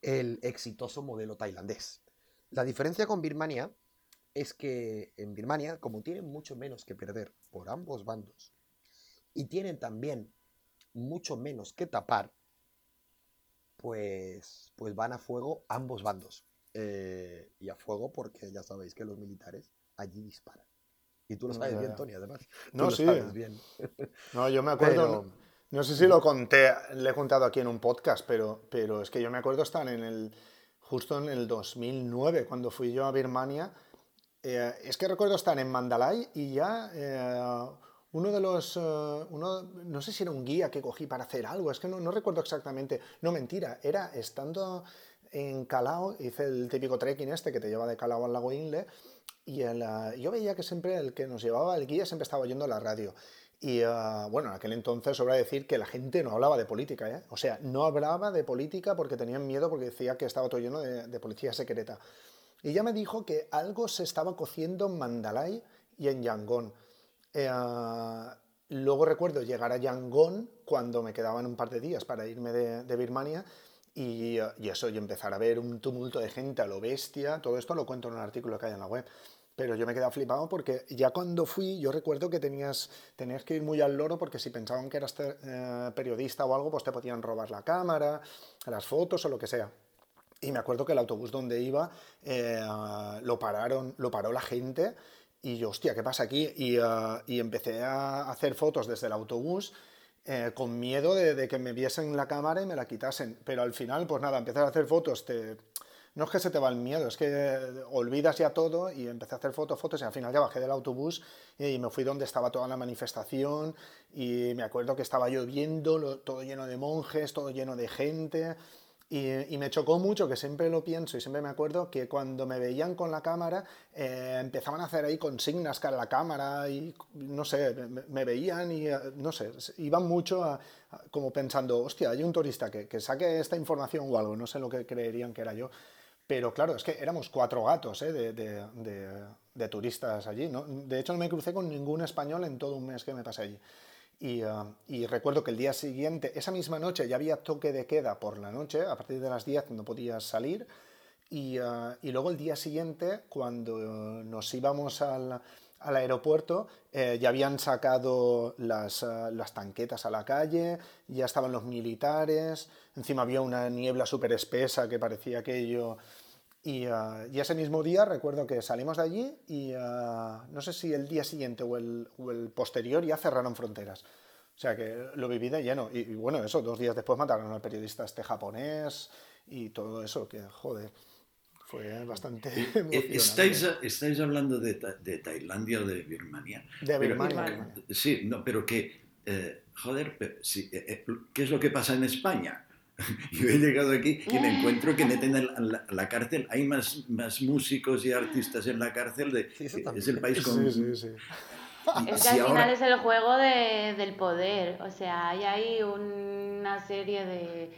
el exitoso modelo tailandés. La diferencia con Birmania es que en Birmania, como tienen mucho menos que perder por ambos bandos y tienen también mucho menos que tapar, pues, pues van a fuego ambos bandos. Eh, y a fuego porque ya sabéis que los militares allí disparan. Y tú lo sabes bien, Tony, además. No, tú sí. Lo sabes bien. No, yo me acuerdo. No, sé si lo conté, le he contado aquí en un podcast, pero, pero es que yo me acuerdo estar en el. Justo en el 2009, cuando fui yo a Birmania. Eh, es que recuerdo estar en Mandalay y ya. Eh, uno de los, uh, uno, no sé si era un guía que cogí para hacer algo, es que no, no recuerdo exactamente, no mentira, era estando en Calao, hice el típico trekking este que te lleva de Calao al lago Inle, y el, uh, yo veía que siempre el que nos llevaba el guía siempre estaba oyendo la radio. Y uh, bueno, en aquel entonces sobra decir que la gente no hablaba de política, ¿eh? o sea, no hablaba de política porque tenían miedo porque decía que estaba todo lleno de, de policía secreta. Y ya me dijo que algo se estaba cociendo en Mandalay y en Yangon. Eh, luego recuerdo llegar a Yangon cuando me quedaban un par de días para irme de, de Birmania y, y, eso, y empezar a ver un tumulto de gente a lo bestia. Todo esto lo cuento en un artículo que hay en la web. Pero yo me quedé flipado porque ya cuando fui, yo recuerdo que tenías, tenías que ir muy al loro porque si pensaban que eras eh, periodista o algo, pues te podían robar la cámara, las fotos o lo que sea. Y me acuerdo que el autobús donde iba eh, lo pararon, lo paró la gente y yo, hostia, ¿qué pasa aquí? Y, uh, y empecé a hacer fotos desde el autobús eh, con miedo de, que me viesen la cámara y me la quitasen. Pero al final, pues nada, empecé a hacer fotos. Te... No es que se te va el miedo, es que olvidas ya todo y empecé a hacer fotos, fotos y al final ya bajé del autobús y me fui donde estaba toda la manifestación y me acuerdo que estaba lloviendo, lo, todo lleno de monjes, todo lleno de gente. Y, y, me chocó mucho, que siempre lo pienso y siempre me acuerdo, que cuando me veían con la cámara eh, empezaban a hacer ahí consignas cara a la cámara y no sé, me, me veían y no sé, iban mucho a, a, como pensando, hostia, hay un turista que, que, saque esta información o algo, no sé lo que creerían que era yo. Pero claro, es que éramos cuatro gatos ¿eh? de, de, de, de, turistas allí. ¿no? De hecho, no me crucé con ningún español en todo un mes que me pasé allí. Y, uh, y, recuerdo que el día siguiente, esa misma noche, ya había toque de queda por la noche, a partir de las 10 no podías salir. Y, uh, y luego el día siguiente, cuando nos íbamos al, al aeropuerto, eh, ya habían sacado las, uh, las, tanquetas a la calle, ya estaban los militares, encima había una niebla súper espesa que parecía aquello... Y, uh, y, ese mismo día recuerdo que salimos de allí y uh, no sé si el día siguiente o el, o el, posterior ya cerraron fronteras. O sea que lo viví de lleno. Y, y, bueno, eso, dos días después mataron al periodista este japonés y todo eso, que joder, fue bastante emocionante. ¿Estáis, estáis hablando de, de, Tailandia o de Birmania? De Birmania. Pero, sí, no, pero que, eh, joder, pero, sí, eh, ¿qué es lo que pasa en España? Yo he llegado aquí y me encuentro que meten en la, la, cárcel, hay más, más músicos y artistas en la cárcel, de, sí, es el país con... Sí, sí, es que al final ahora... es el juego de, del poder, o sea, hay ahí una serie de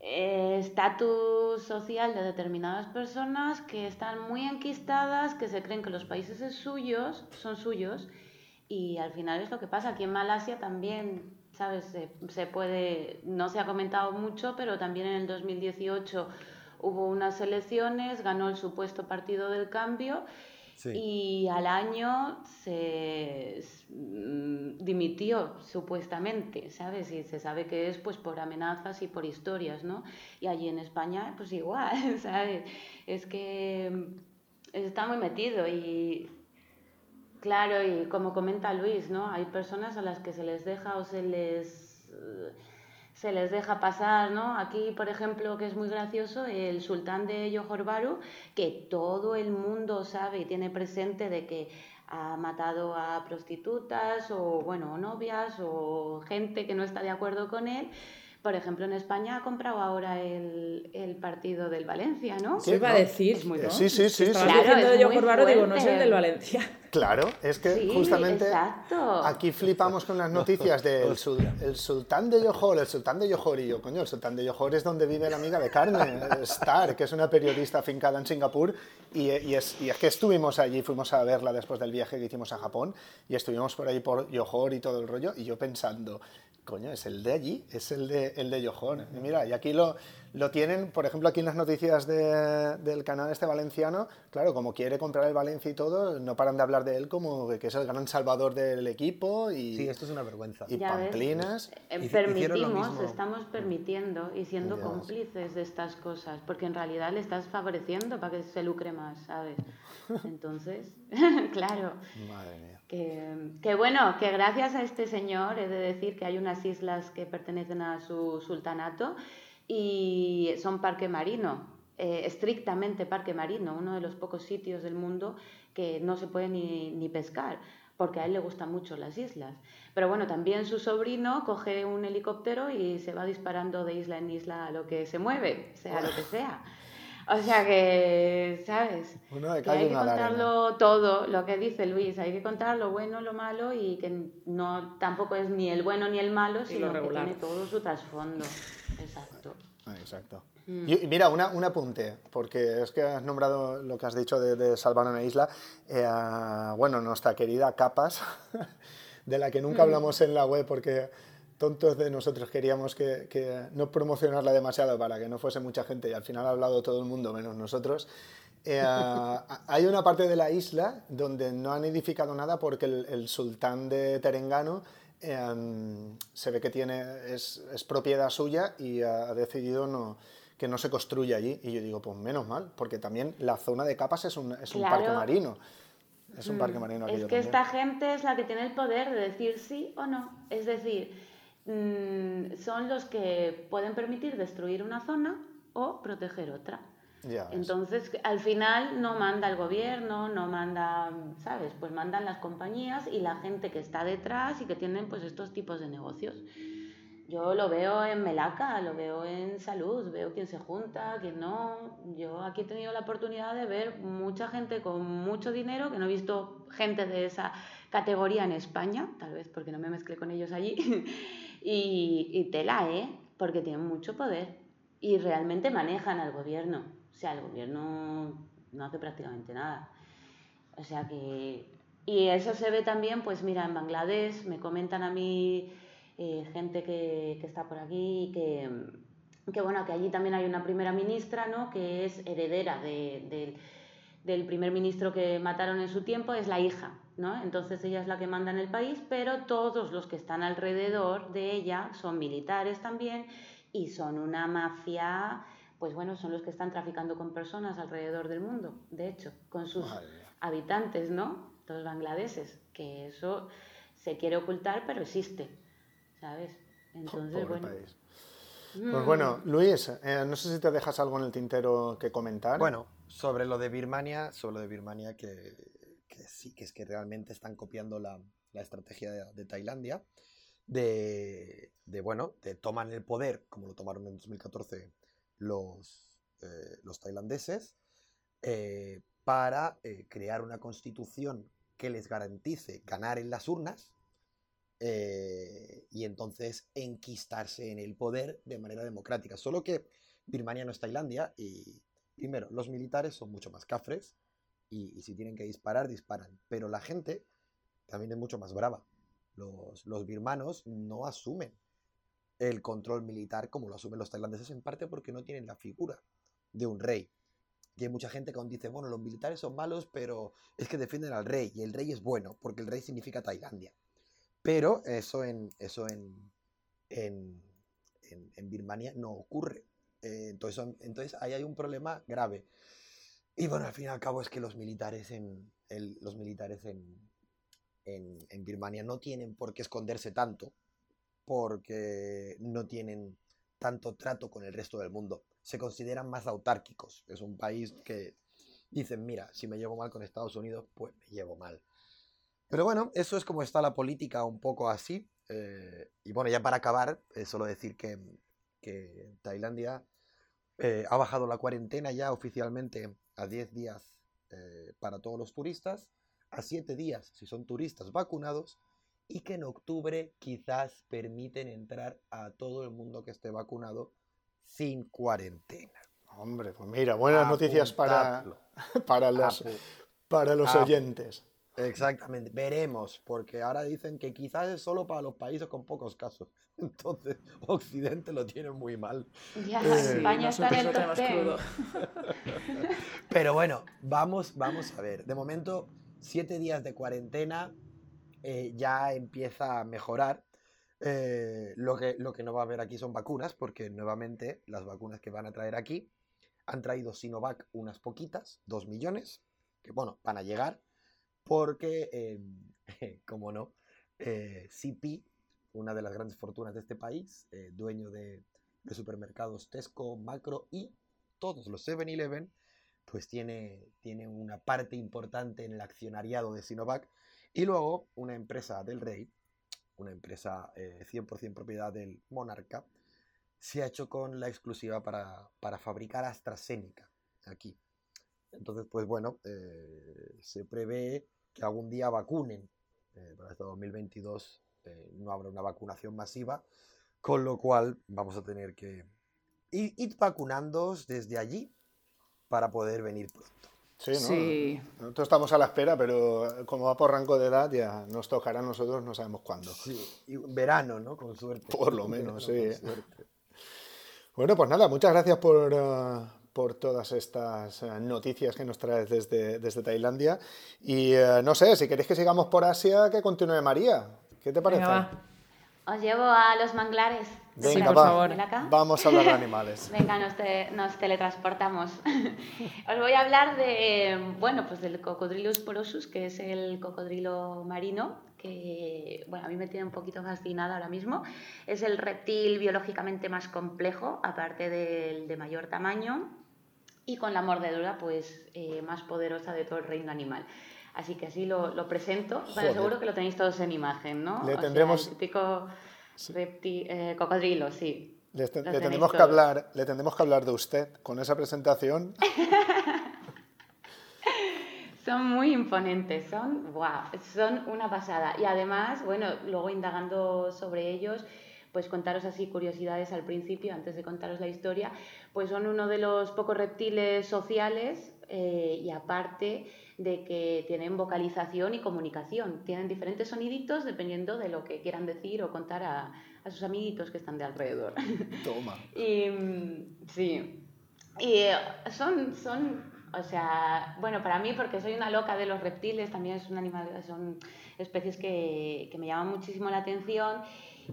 estatus eh, social de determinadas personas que están muy enquistadas, que se creen que los países es suyos, son suyos, y al final es lo que pasa. Aquí en Malasia también ¿sabes? Se, se, puede, no se ha comentado mucho, pero también en el 2018 hubo unas elecciones, ganó el supuesto Partido del Cambio sí. y al año se dimitió supuestamente, ¿sabes? Y se sabe que es pues por amenazas y por historias, ¿no? Y allí en España pues igual, ¿sabes? Es que está muy metido y claro, y como comenta Luis, ¿no? Hay personas a las que se les deja o se les se les deja pasar, ¿no? Aquí, por ejemplo, que es muy gracioso, el sultán de Johor Bahru, que todo el mundo sabe y tiene presente de que ha matado a prostitutas o, bueno, novias o gente que no está de acuerdo con él, por ejemplo, en España ha comprado ahora el, el partido del Valencia, ¿no? ¿Qué iba a decir? Es muy, ¿no? Sí, sí, sí. Estaba claro, diciendo yo por barro, digo, no es el del Valencia. Claro, es que justamente aquí flipamos con las noticias del el sultán de Johor, el sultán de Johor, y yo, coño, el sultán de Johor es donde vive la amiga de Carmen, Star, que es una periodista afincada en Singapur, y, y, es, y es que estuvimos allí, fuimos a verla después del viaje que hicimos a Japón, y estuvimos por ahí por Johor y todo el rollo, y yo pensando, coño, es el de allí, es el de, el de Yohon. Y mira, y aquí lo, lo tienen, por ejemplo, aquí en las noticias de, del canal este valenciano, claro, como quiere comprar el Valencia y todo, no paran de hablar de él como que es el gran salvador del equipo. Y, sí, esto es una vergüenza. Y pamplinas. Eh, permitimos, estamos permitiendo y siendo cómplices de estas cosas, porque en realidad le estás favoreciendo para que se lucre más, ¿sabes? Entonces, claro. Madre mía. Que, que, bueno, que gracias a este señor he de decir que hay unas islas que pertenecen a su sultanato y son parque marino, eh, estrictamente parque marino, uno de los pocos sitios del mundo que no se puede ni, ni pescar porque a él le gustan mucho las islas. Pero bueno, también su sobrino coge un helicóptero y se va disparando de isla en isla a lo que se mueve, sea lo que sea. O sea que, ¿sabes? que hay que contarlo todo, lo que dice Luis, hay que contar lo bueno, lo malo y que no tampoco es ni el bueno ni el malo, sino que tiene todo su trasfondo. Exacto. Ah, exacto. Mm. Y, mira, una, un apunte, porque es que has nombrado lo que has dicho de, salvar una isla. Eh, bueno, nuestra querida Capas, de la que nunca mm. hablamos en la web porque tontos de nosotros queríamos que, que, no promocionarla demasiado para que no fuese mucha gente y al final ha hablado todo el mundo menos nosotros. Eh, hay una parte de la isla donde no han edificado nada porque el, sultán de Terengano em, se ve que tiene, es, es, propiedad suya y ha decidido no, que no se construya allí. Y yo digo, pues menos mal, porque también la zona de capas es un, es un parque marino. Es un parque mm, marino. Es que esta gente es la que tiene el poder de decir sí o no. Es decir, Mm, son los que pueden permitir destruir una zona o proteger otra. Entonces, al final no manda el gobierno, no manda, ¿sabes? Pues mandan las compañías y la gente que está detrás y que tienen pues estos tipos de negocios. Yo lo veo en Melaca, lo veo en salud, veo quién se junta, quién no. Yo aquí he tenido la oportunidad de ver mucha gente con mucho dinero, que no he visto gente de esa categoría en España, tal vez porque no me mezclé con ellos allí. Y, tela, ¿eh? Porque tienen mucho poder y realmente manejan al gobierno. O sea, el gobierno no hace prácticamente nada. O sea que... Y eso se ve también, pues mira, en Bangladesh me comentan a mí eh, gente que, que, está por aquí que, que, bueno, que allí también hay una primera ministra, ¿no? Que es heredera de, del primer ministro que mataron en su tiempo, es la hija. Entonces ella es la que manda en el país, pero todos los que están alrededor de ella son militares también y son una mafia, pues bueno, son los que están traficando con personas alrededor del mundo, de hecho, con sus habitantes, ¿no? Los bangladeses, que eso se quiere ocultar, pero existe, ¿sabes? Entonces, bueno. Pues bueno, Luis, eh, no sé si te dejas algo en el tintero que comentar. Bueno, sobre lo de Birmania, sobre lo de Birmania que sí, que es que realmente están copiando la, estrategia de, Tailandia, de, bueno, de toman el poder, como lo tomaron en 2014 los, eh, los tailandeses, eh, para eh, crear una constitución que les garantice ganar en las urnas y entonces enquistarse en el poder de manera democrática. Solo que Birmania no es Tailandia y, primero, los militares son mucho más cafres, y, si tienen que disparar, disparan. Pero la gente también es mucho más brava. Los, los birmanos no asumen el control militar como lo asumen los tailandeses, en parte porque no tienen la figura de un rey. Y hay mucha gente que aún dice, bueno, los militares son malos, pero es que defienden al rey, y el rey es bueno, porque el rey significa Tailandia. Pero eso en, eso en, en, en, Birmania no ocurre. Eh, entonces, entonces ahí hay un problema grave. Y bueno, al fin y al cabo es que los militares en, los militares en, en, Birmania no tienen por qué esconderse tanto, porque no tienen tanto trato con el resto del mundo. Se consideran más autárquicos. Es un país que dicen, mira, si me llevo mal con Estados Unidos, pues me llevo mal. Pero bueno, eso es como está la política un poco así. Eh, y bueno, ya para acabar, eh, solo decir que, que Tailandia eh, ha bajado la cuarentena ya oficialmente a 10 días para todos los turistas, a 7 días si son turistas vacunados, y que en octubre quizás permiten entrar a todo el mundo que esté vacunado sin cuarentena. Hombre, pues mira, buenas noticias para, para los, para los oyentes. Exactamente, veremos, porque ahora dicen que quizás es solo para los países con pocos casos. Entonces, Occidente lo tiene muy mal. Ya, eh, España está en el top Pero bueno, vamos, vamos a ver. De momento, siete días de cuarentena eh, ya empieza a mejorar. Eh, lo, que, lo que no va a haber aquí son vacunas, porque nuevamente las vacunas que van a traer aquí han traído Sinovac unas poquitas, dos millones, que bueno, van a llegar porque, em, como no, eh, CP, una de las grandes fortunas de este país, eh, dueño de, supermercados Tesco, Macro y todos los 7-Eleven, pues tiene, tiene una parte importante en el accionariado de Sinovac y luego una empresa del rey, una empresa 100% eh, propiedad del monarca, se ha hecho con la exclusiva para, para fabricar AstraZeneca aquí. Entonces, pues bueno, eh, se prevé que algún día vacunen. Eh, para este 2022 eh, no habrá una vacunación masiva, con lo cual vamos a tener que ir, ir vacunándoos desde allí para poder venir pronto. Sí, ¿no? sí, Nosotros estamos a la espera, pero como va por rango de edad, ya nos tocará a nosotros, no sabemos cuándo. Sí, y verano, ¿no? Con suerte. Por lo menos, sí. Bueno, pues nada, muchas gracias por, por todas estas eh, noticias que nos traes desde, desde Tailandia. Y eh, no sé, si queréis que sigamos por Asia, que continúe María. ¿Qué te parece? Os llevo a los manglares. Venga, por favor. Vamos a hablar de animales. Venga, nos, nos teletransportamos. Os voy a hablar de, bueno, pues del Cocodrilus porosus, que es el cocodrilo marino, que, bueno, a mí me tiene un poquito fascinada ahora mismo. Es el reptil biológicamente más complejo, aparte del de mayor tamaño, y con la mordedura pues eh, más poderosa de todo el reino animal. Así que así lo, lo presento. Bueno, seguro que lo tenéis todos en imagen, ¿no? Le tendremos... el típico eh, cocodrilo, sí. Le, tendremos que hablar, le tendremos que hablar de usted con esa presentación. son muy imponentes, son, wow, son una pasada. Y además, bueno, luego indagando sobre ellos, pues contaros así curiosidades al principio, antes de contaros la historia, pues son uno de los pocos reptiles sociales eh, y aparte de que tienen vocalización y comunicación. Tienen diferentes soniditos dependiendo de lo que quieran decir o contar a, a sus amiguitos que están de alrededor. Toma. y mm, sí. Y eh, son, son, o sea, bueno, para mí, porque soy una loca de los reptiles, también es un animal, son especies que, que me llaman muchísimo la atención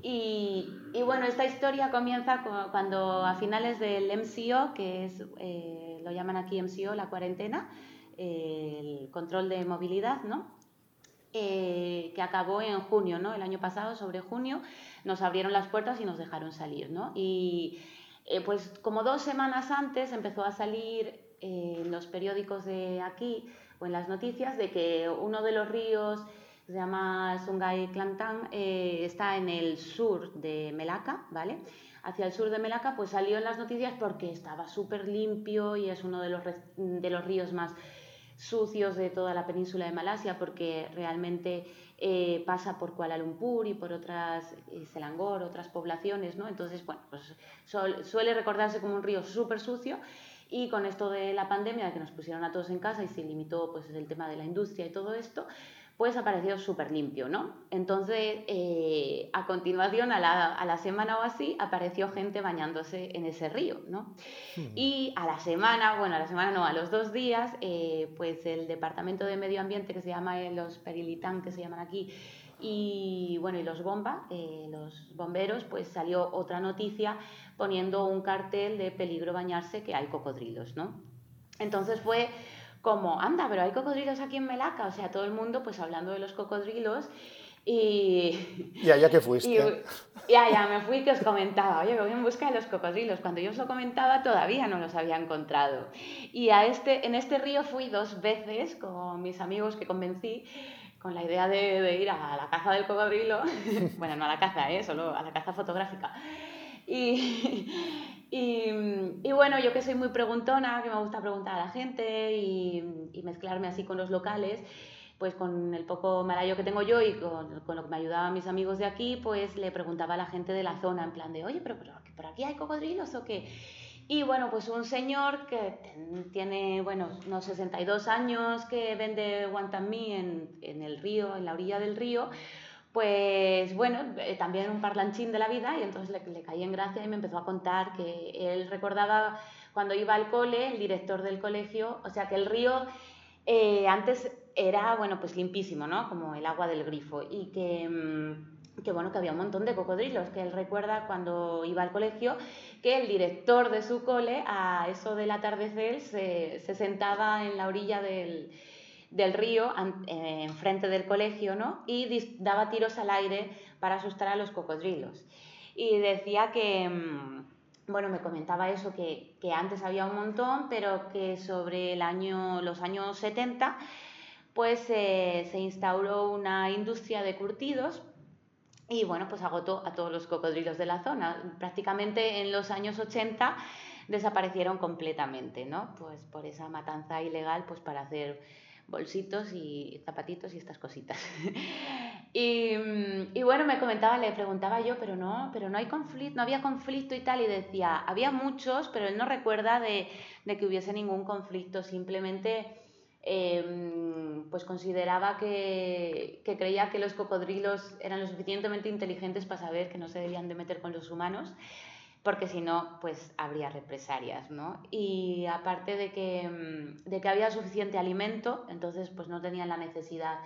y, bueno, esta historia comienza cuando a finales del MCO, que es, eh, lo llaman aquí MCO, la cuarentena, el control de movilidad, ¿no? Eh, que acabó en junio, ¿no? El año pasado, sobre junio, nos abrieron las puertas y nos dejaron salir, ¿no? Y eh, pues como dos semanas antes empezó a salir en los periódicos de aquí o en las noticias de que uno de los ríos se llama Sungai Klantang, eh, está en el sur de Melaka, ¿vale? Hacia el sur de Melaka, pues salió en las noticias porque estaba súper limpio y es uno de los, de los ríos más sucios de toda la península de Malasia porque realmente eh, pasa por Kuala Lumpur y por otras, eh, Selangor, otras poblaciones, ¿no? Entonces, bueno, pues suele recordarse como un río súper sucio y con esto de la pandemia, que nos pusieron a todos en casa y se limitó pues el tema de la industria y todo esto, pues apareció súper limpio, ¿no? Entonces, eh, a continuación, a la, semana o así, apareció gente bañándose en ese río, ¿no? Hmm. Y a la semana, bueno, a la semana no, a los dos días, eh, pues el Departamento de Medio Ambiente, que se llama los Perilitán, que se llaman aquí, y bueno, y los bomba, eh, los bomberos, pues salió otra noticia poniendo un cartel de peligro bañarse que hay cocodrilos, ¿no? Entonces fue como, anda, pero hay cocodrilos aquí en Melaca, o sea, todo el mundo pues hablando de los cocodrilos y... ¿Y allá que fuiste? Y, allá me fui que os comentaba, oye, voy en busca de los cocodrilos. Cuando yo os lo comentaba todavía no los había encontrado. Y a este, en este río fui dos veces con mis amigos que convencí con la idea de, ir a la caza del cocodrilo. bueno, no a la caza, ¿eh? solo a la caza fotográfica. Y, y, bueno, yo que soy muy preguntona, que me gusta preguntar a la gente y, y mezclarme así con los locales, pues con el poco malayo que tengo yo y con, con, lo que me ayudaban mis amigos de aquí, pues le preguntaba a la gente de la zona en plan de, oye, pero, pero ¿por aquí hay cocodrilos o qué? Y bueno, pues un señor que tiene, bueno, unos 62 años, que vende guantamí en, en el río, en la orilla del río, pues bueno, eh, también un parlanchín de la vida y entonces le, le, caí en gracia y me empezó a contar que él recordaba cuando iba al cole, el director del colegio, o sea que el río eh, antes era, bueno, pues limpísimo, ¿no? Como el agua del grifo y que... Mm, que bueno, que había un montón de cocodrilos, que él recuerda cuando iba al colegio, que el director de su cole, a eso del atardecer, se, se sentaba en la orilla del, del río, eh, enfrente del colegio, ¿no? Y daba tiros al aire para asustar a los cocodrilos. Y decía que, mm, bueno, me comentaba eso, que, que antes había un montón, pero que sobre el año, los años 70, pues eh, se instauró una industria de curtidos y bueno, pues agotó a todos los cocodrilos de la zona. Prácticamente en los años 80 desaparecieron completamente, ¿no? Pues por esa matanza ilegal, pues para hacer bolsitos y zapatitos y estas cositas. y, bueno, me comentaba, le preguntaba yo, pero no, pero no hay conflicto, no había conflicto y tal, y decía, había muchos, pero él no recuerda de, de que hubiese ningún conflicto, simplemente Em, pues consideraba que, que, creía que los cocodrilos eran lo suficientemente inteligentes para saber que no se debían de meter con los humanos, porque si no, pues habría represalias, ¿no? Y aparte de que, em, de que había suficiente alimento, entonces pues no tenían la necesidad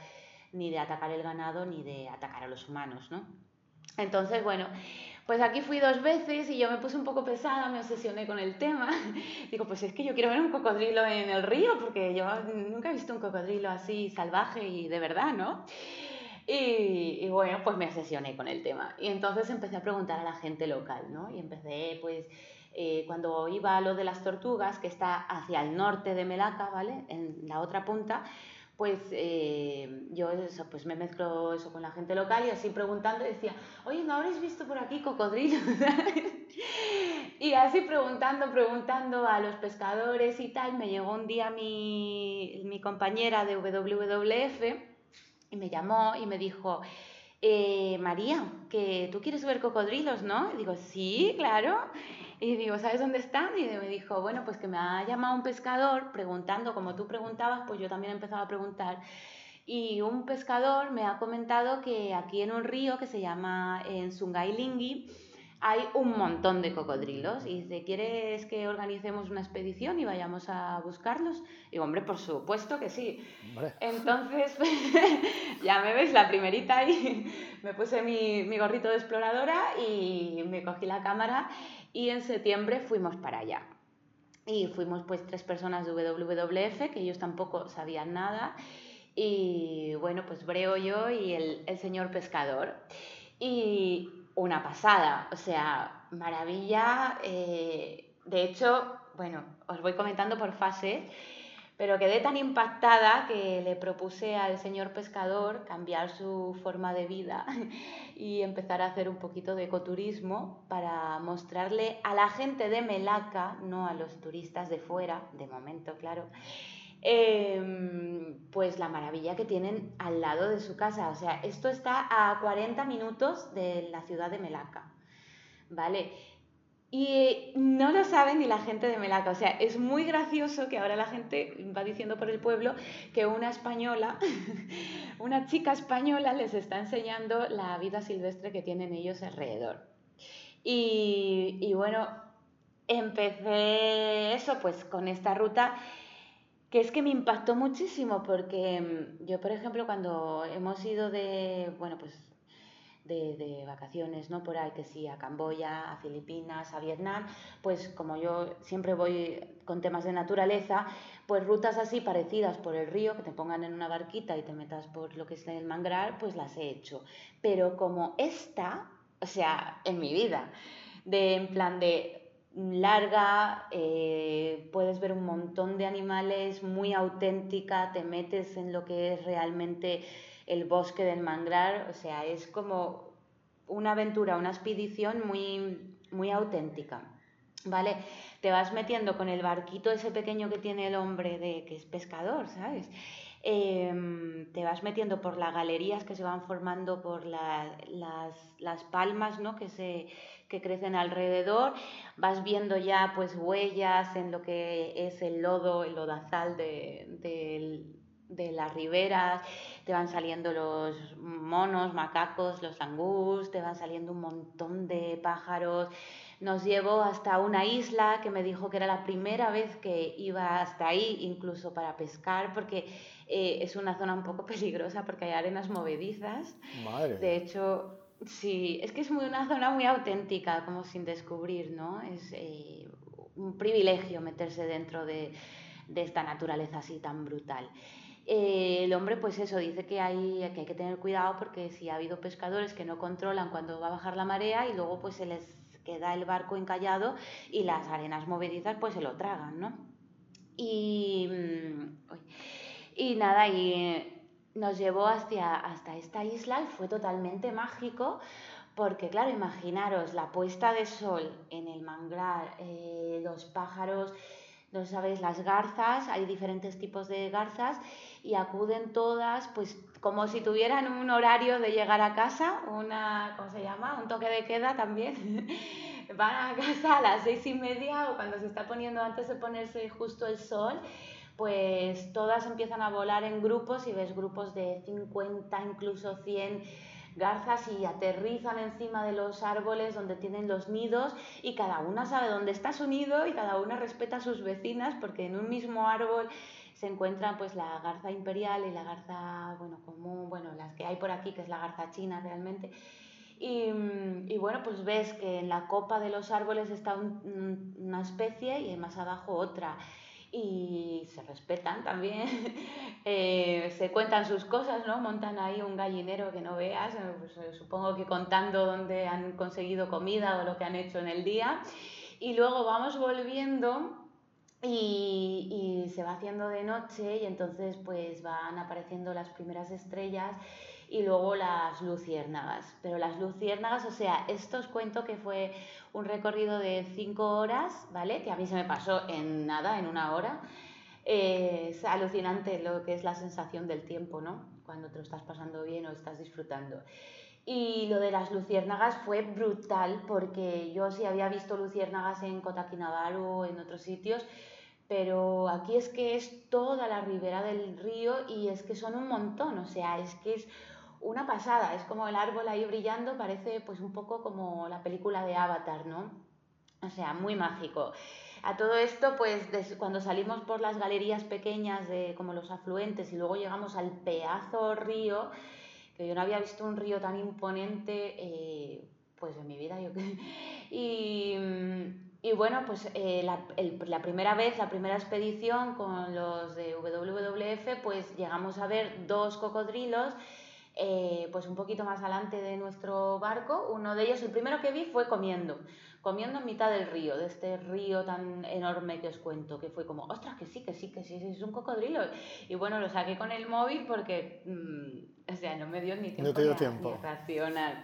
ni de atacar el ganado ni de atacar a los humanos, ¿no? Entonces, bueno, pues aquí fui dos veces y yo me puse un poco pesada, me obsesioné con el tema. Digo, pues es que yo quiero ver un cocodrilo en el río, porque yo nunca he visto un cocodrilo así salvaje y de verdad, ¿no? Y, bueno, pues me obsesioné con el tema. Y entonces empecé a preguntar a la gente local, ¿no? Y empecé, pues, eh, cuando iba a lo de las tortugas, que está hacia el norte de Melaca, ¿vale? En la otra punta, pues eh, yo eso, pues me mezclo eso con la gente local y así preguntando decía, oye, ¿no habréis visto por aquí cocodrilos? y así preguntando, preguntando a los pescadores y tal, me llegó un día mi, mi compañera de WWF y me llamó y me dijo, eh, María, que tú quieres ver cocodrilos, ¿no? Y digo, sí, claro. Y digo, ¿sabes dónde están? Y me dijo, bueno, pues que me ha llamado un pescador preguntando, como tú preguntabas, pues yo también he empezado a preguntar. Y un pescador me ha comentado que aquí en un río que se llama en Sungailingi hay un montón de cocodrilos y dice, ¿quieres que organicemos una expedición y vayamos a buscarlos? Y digo, hombre, por supuesto que sí. Entonces, ya me ves la primerita ahí, me puse mi, mi gorrito de exploradora y me cogí la cámara y en septiembre fuimos para allá. Y fuimos pues tres personas de WWF, que ellos tampoco sabían nada. Y bueno, pues Breo yo y el, el señor pescador. Y una pasada, o sea, maravilla. Eh, de hecho, bueno, os voy comentando por fases pero quedé tan impactada que le propuse al señor pescador cambiar su forma de vida y empezar a hacer un poquito de ecoturismo para mostrarle a la gente de Melaca, no a los turistas de fuera, de momento, claro, em, pues la maravilla que tienen al lado de su casa. O sea, esto está a 40 minutos de la ciudad de Melaca. ¿Vale? Y no lo saben ni la gente de Melaca. O sea, es muy gracioso que ahora la gente va diciendo por el pueblo que una española, una chica española les está enseñando la vida silvestre que tienen ellos alrededor. Y, bueno, empecé eso pues con esta ruta que es que me impactó muchísimo porque mm, yo, por ejemplo, cuando hemos ido de, bueno, pues de, de, vacaciones, ¿no? Por ahí, que sí, a Camboya, a Filipinas, a Vietnam, pues como yo siempre voy con temas de naturaleza, pues rutas así parecidas por el río, que te pongan en una barquita y te metas por lo que es el manglar, pues las he hecho. Pero como esta, o sea, en mi vida, de en plan de larga, eh, puedes ver un montón de animales, muy auténtica, te metes en lo que es realmente el bosque del manglar, o sea, es como una aventura, una expedición muy, muy auténtica. ¿Vale? Te vas metiendo con el barquito ese pequeño que tiene el hombre de que es pescador, ¿sabes? Em, te vas metiendo por las galerías que se van formando por las, las, palmas ¿no? que, se, que crecen alrededor, vas viendo ya pues huellas en lo que es el lodo, el lodazal de, de, de las riberas, te van saliendo los monos, macacos, los angús, te van saliendo un montón de pájaros. Nos llevó hasta una isla que me dijo que era la primera vez que iba hasta ahí, incluso para pescar, porque eh, es una zona un poco peligrosa porque hay arenas movedizas. Madre. De hecho, Sí, es que es una zona muy auténtica, como sin descubrir, ¿no? Es eh, un privilegio meterse dentro de, esta naturaleza así tan brutal. Eh, el hombre, pues eso, dice que hay, que hay que tener cuidado porque si ha habido pescadores que no controlan cuando va a bajar la marea y luego pues se les queda el barco encallado y las arenas movedizas pues se lo tragan, ¿no? Y, mm, y nada, y nos llevó hasta esta isla y fue totalmente mágico porque, claro, imaginaros la puesta de sol en el manglar, eh, los pájaros, no sabéis, las garzas, hay diferentes tipos de garzas y acuden todas, pues como si tuvieran un horario de llegar a casa, una, ¿cómo se llama? Un toque de queda también. Van a casa a las seis y media o cuando se está poniendo antes de ponerse justo el sol pues todas empiezan a volar en grupos y ves grupos de 50, incluso 100 garzas y aterrizan encima de los árboles donde tienen los nidos y cada una sabe dónde está su nido y cada una respeta a sus vecinas porque en un mismo árbol se encuentran pues la garza imperial y la garza, bueno, común, bueno, las que hay por aquí, que es la garza china realmente. Y, bueno, pues ves que en la copa de los árboles está una especie y más abajo otra y se respetan también, eh, se cuentan sus cosas, ¿no? Montan ahí un gallinero que no veas, eh, pues, eh, supongo que contando dónde han conseguido comida o lo que han hecho en el día. Y luego vamos volviendo y, y se va haciendo de noche y entonces pues van apareciendo las primeras estrellas y luego las luciérnagas. Pero las luciérnagas, o sea, esto os cuento que fue un recorrido de cinco horas, ¿vale? Que a mí se me pasó en nada, en una hora. Eh, es alucinante lo que es la sensación del tiempo, ¿no? Cuando te lo estás pasando bien o estás disfrutando. Y lo de las luciérnagas fue brutal porque yo sí había visto luciérnagas en Cotaquinabaru o en otros sitios, pero aquí es que es toda la ribera del río y es que son un montón, o sea, es que es una pasada, es como el árbol ahí brillando, parece pues un poco como la película de Avatar, ¿no? O sea, muy mágico. A todo esto, pues cuando salimos por las galerías pequeñas de como los afluentes y luego llegamos al pedazo río, que yo no había visto un río tan imponente, eh, pues en mi vida yo y, y bueno, pues eh, la, la, primera vez, la primera expedición con los de WWF, pues llegamos a ver dos cocodrilos eh, pues un poquito más adelante de nuestro barco. Uno de ellos, el primero que vi fue comiendo, comiendo en mitad del río, de este río tan enorme que os cuento, que fue como, ostras, que sí, que sí, que sí, es un cocodrilo. Y bueno, lo saqué con el móvil porque, mm, o sea, no me dio ni tiempo, no dio tiempo. reaccionar.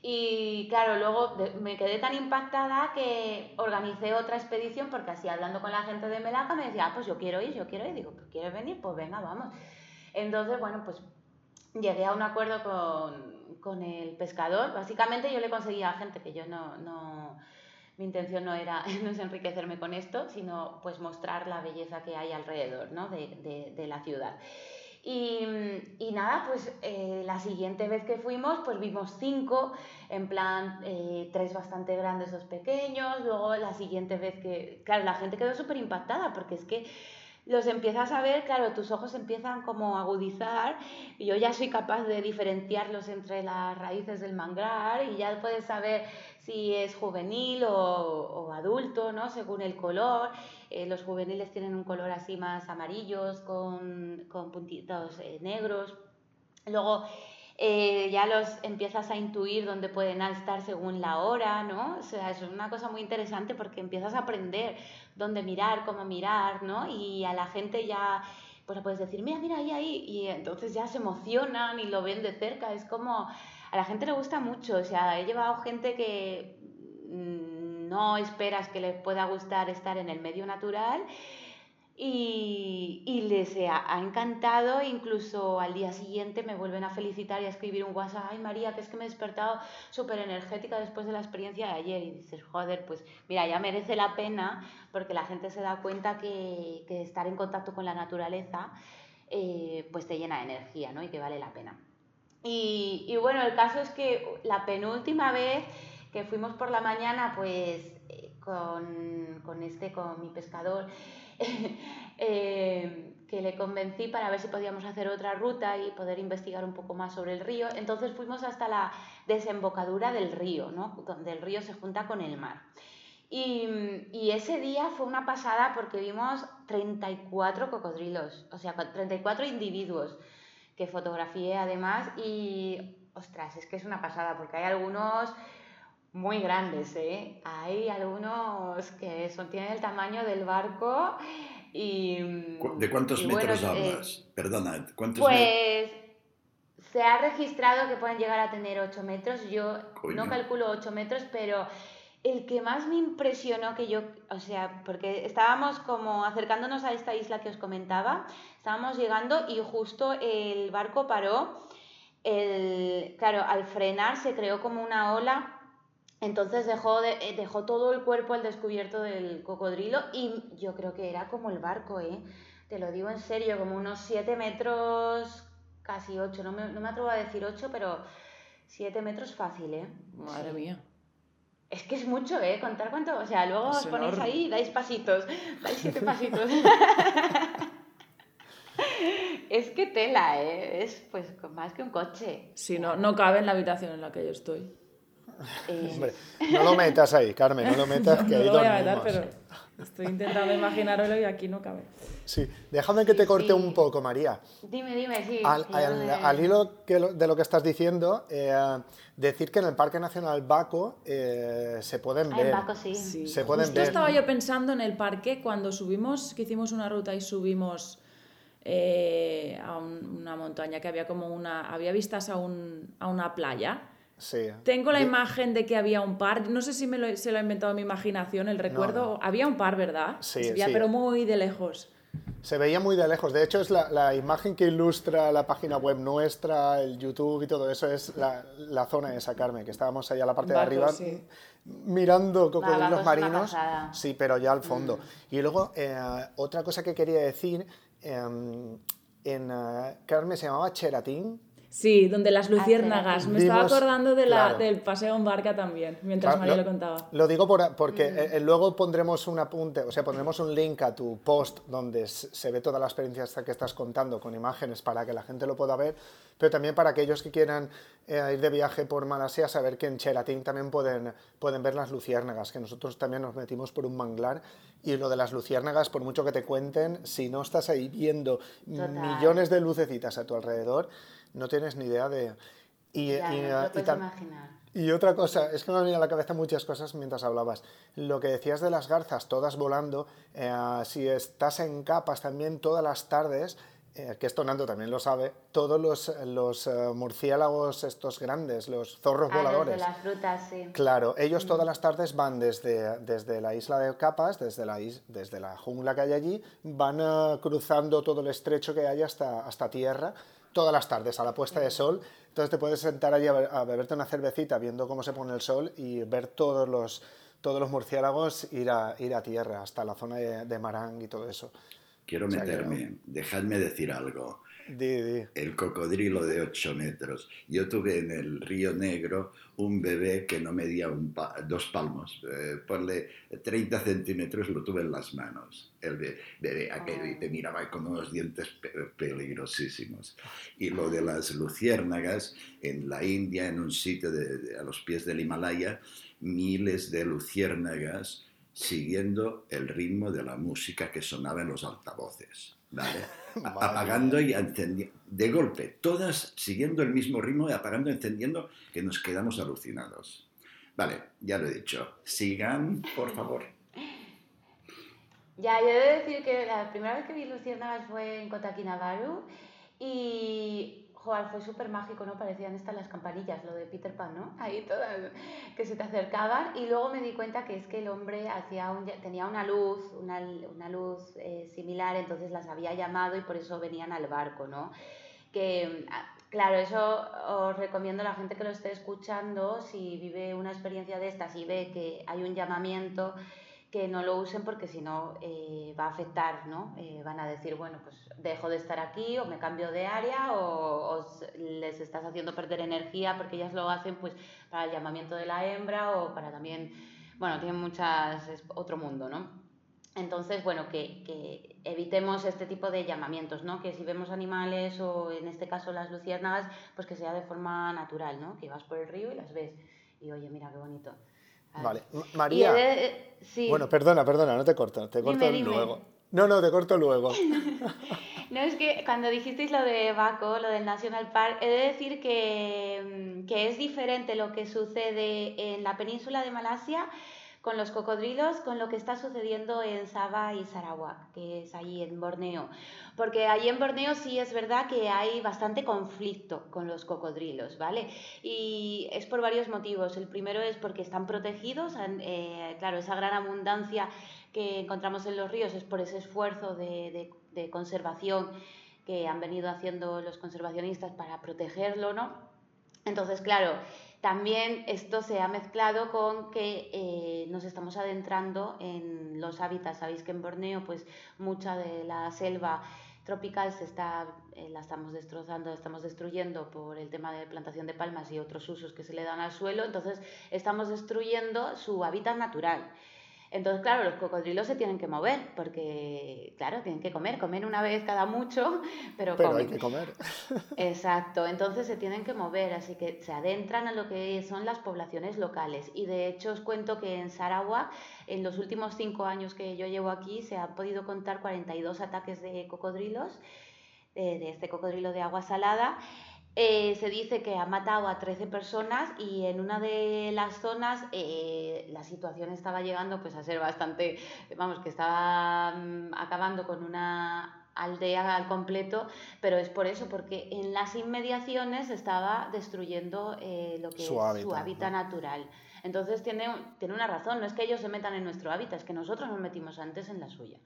Y claro, luego me quedé tan impactada que organicé otra expedición porque así hablando con la gente de Melaca me decía, ah, pues yo quiero ir, yo quiero ir. Digo, pues quieres venir, pues venga, vamos. Entonces, bueno, pues llegué a un acuerdo con, con, el pescador. Básicamente yo le conseguía a gente que yo no, no, mi intención no era no es enriquecerme con esto, sino pues mostrar la belleza que hay alrededor ¿no? de, de, de, la ciudad. Y, y nada, pues eh, la siguiente vez que fuimos, pues vimos cinco, en plan, eh, tres bastante grandes, dos pequeños. Luego la siguiente vez que, claro, la gente quedó súper impactada porque es que los empiezas a ver, claro, tus ojos empiezan como a agudizar y yo ya soy capaz de diferenciarlos entre las raíces del manglar y ya puedes saber si es juvenil o, adulto, ¿no? Según el color. Eh, los juveniles tienen un color así más amarillos con, puntitos eh, negros. Luego eh, ya los empiezas a intuir dónde pueden estar según la hora, ¿no? O sea, es una cosa muy interesante porque empiezas a aprender dónde mirar, cómo mirar, ¿no? Y a la gente ya, pues le puedes decir, mira, mira, ahí, ahí, y entonces ya se emocionan y lo ven de cerca, es como, a la gente le gusta mucho, o sea, he llevado gente que mm, no esperas que le pueda gustar estar en el medio natural y, les ha, encantado, incluso al día siguiente me vuelven a felicitar y a escribir un WhatsApp, ay María, que es que me he despertado súper energética después de la experiencia de ayer y dices, joder, pues mira, ya merece la pena porque la gente se da cuenta que, estar en contacto con la naturaleza eh, pues te llena de energía ¿no? y que vale la pena. Y, bueno, el caso es que la penúltima vez que fuimos por la mañana, pues eh, con este, con mi pescador, eh, que le convencí para ver si podíamos hacer otra ruta y poder investigar un poco más sobre el río. Entonces fuimos hasta la desembocadura del río, ¿no? donde el río se junta con el mar. Y, y, ese día fue una pasada porque vimos 34 cocodrilos, o sea, 34 individuos que fotografié además y, ostras, es que es una pasada porque hay algunos muy grandes, ¿eh? Hay algunos que son, tienen el tamaño del barco y... ¿De cuántos metros hablas? Perdona, ¿cuántos Pues se ha registrado que pueden llegar a tener 8 metros. Yo no calculo 8 metros, pero el que más me impresionó que yo, o sea, porque estábamos como acercándonos a esta isla que os comentaba, estábamos llegando y justo el barco paró. El, claro, al frenar se creó como una ola entonces dejó, eh, dejó todo el cuerpo al descubierto del cocodrilo y yo creo que era como el barco, ¿eh? Te lo digo en serio, como unos 7 metros, casi 8, no me, no me atrevo a decir 8, pero 7 metros fácil, ¿eh? Madre mía. Es que es mucho, ¿eh? Contar cuánto, o sea, luego os ponéis ahí y dais pasitos, dais siete pasitos. es que tela, ¿eh? Es pues más que un coche. Sí, no, no cabe en la habitación en la que yo estoy. Eh, Hombre, no lo metas ahí, Carmen, no lo metas, que no, ahí lo voy a meter, pero estoy intentando imaginármelo y aquí no cabe. Sí, déjame que te corte un poco, María. Dime, dime, sí. Al, hilo de lo que estás diciendo, eh, decir que en el Parque Nacional Baco eh, se pueden ah, ver. Baco, sí. Se pueden Justo estaba yo pensando en el parque cuando subimos, que hicimos una ruta y subimos a una montaña que había como una, había vistas a, un, a una playa tengo la imagen de que había un par, no sé si me lo, se lo ha inventado mi imaginación, el recuerdo, había un par, ¿verdad? Sí, sí. pero muy de lejos. Se veía muy de lejos, de hecho es la, imagen que ilustra la página web nuestra, el YouTube y todo eso, es la, la zona de sacarme, que estábamos ahí a la parte de arriba mirando cocodrilos marinos, sí, pero ya al fondo. Mm. Y luego, eh, otra cosa que quería decir, em, en uh, Carmen se llamaba Cheratín, Sí, donde las luciérnagas. Me estaba acordando de la, del paseo en barca también, mientras María lo, contaba. Lo digo porque mm. eh, luego pondremos un apunte, o sea, pondremos un link a tu post donde se ve toda la experiencia que estás contando con imágenes para que la gente lo pueda ver, pero también para aquellos que quieran eh, ir de viaje por Malasia, saber que en Cheratín también pueden, pueden ver las luciérnagas, que nosotros también nos metimos por un manglar y lo de las luciérnagas, por mucho que te cuenten, si no estás ahí viendo millones de lucecitas a tu alrededor, no tienes ni idea de... Y, y, y, otra cosa, es que me han venido a la cabeza muchas cosas mientras hablabas. Lo que decías de las garzas, todas volando, eh, si estás en capas también todas las tardes, eh, que esto Nando también lo sabe, todos los, los eh, murciélagos estos grandes, los zorros ah, voladores. de las frutas, sí. Claro, ellos todas las tardes van desde, desde la isla de Capas, desde la, desde la jungla que hay allí, van cruzando todo el estrecho que hay hasta, hasta tierra todas las tardes a la puesta de sol. Entonces te puedes sentar allí a, beberte una cervecita viendo cómo se pone el sol y ver todos los, todos los murciélagos ir a, ir a tierra, hasta la zona de, Marang y todo eso. Quiero meterme, dejadme decir algo. El cocodrilo de 8 metros. Yo tuve en el Río Negro un bebé que no medía un dos palmos, eh, ponle 30 centímetros, lo tuve en las manos. El bebé aquello y te ah. miraba con unos dientes peligrosísimos. Y lo de las luciérnagas, en la India, en un sitio a los pies del Himalaya, miles de luciérnagas siguiendo el ritmo de la música que sonaba en los altavoces. apagando y encendiendo, de golpe, todas siguiendo el mismo ritmo, y apagando y encendiendo, que nos quedamos alucinados. Vale, ya lo he dicho. Sigan, por favor. Ya, yo he de decir que la primera vez que vi Luciérnagas fue en Kinabalu y Joder, fue súper mágico, ¿no? Parecían estas las campanillas, lo de Peter Pan, ¿no? Ahí todas que se te acercaban y luego me di cuenta que es que el hombre hacía un, tenía una luz, una, una luz eh, similar, entonces las había llamado y por eso venían al barco, ¿no? Que, ah, claro, eso os recomiendo a la gente que lo esté escuchando, si vive una experiencia de estas y ve que hay un llamamiento, que no lo usen porque si no eh, va a afectar, ¿no? Eh, van a decir, bueno, pues dejo de estar aquí o me cambio de área o, les estás haciendo perder energía porque ellas lo hacen pues para el llamamiento de la hembra o para también, bueno, tienen muchas, es otro mundo, ¿no? Entonces, bueno, que, que, evitemos este tipo de llamamientos, ¿no? Que si vemos animales o en este caso las luciérnagas, pues que sea de forma natural, ¿no? Que vas por el río y las ves y oye, mira qué bonito. Vale, María. Bueno, perdona, perdona, no te corto, te corto luego. No, no, te corto luego. no, es que cuando dijisteis lo de Baco, lo del National Park, he de decir que, que es diferente lo que sucede en la península de Malasia con los cocodrilos, con lo que está sucediendo en Sabah y Sarawak, que es allí en Borneo. Porque allí en Borneo sí es verdad que hay bastante conflicto con los cocodrilos, ¿vale? Y es por varios motivos. El primero es porque están protegidos, eh, claro, esa gran abundancia que encontramos en los ríos es por ese esfuerzo de, de conservación que han venido haciendo los conservacionistas para protegerlo, ¿no? Entonces, claro, también esto se ha mezclado con que eh, nos estamos adentrando en los hábitats. Sabéis que en Borneo pues mucha de la selva tropical se está, eh, la estamos destrozando, estamos destruyendo por el tema de plantación de palmas y otros usos que se le dan al suelo. Entonces estamos destruyendo su hábitat natural. Entonces, claro, los cocodrilos se tienen que mover porque, claro, tienen que comer, comen una vez cada mucho, pero, pero hay que comer. Exacto, entonces se tienen que mover, así que se adentran a lo que son las poblaciones locales. Y de hecho os cuento que en Sarawak, en los últimos cinco años que yo llevo aquí, se han podido contar 42 ataques de cocodrilos, de, de este cocodrilo de agua salada. Eh, se dice que ha matado a 13 personas y en una de las zonas eh, la situación estaba llegando pues a ser bastante, vamos, que estaba mm, acabando con una aldea al completo, pero es por eso, porque en las inmediaciones estaba destruyendo eh, lo que su es hábitat, su hábitat natural. Entonces tiene, tiene una razón, no es que ellos se metan en nuestro hábitat, es que nosotros nos metimos antes en la suya.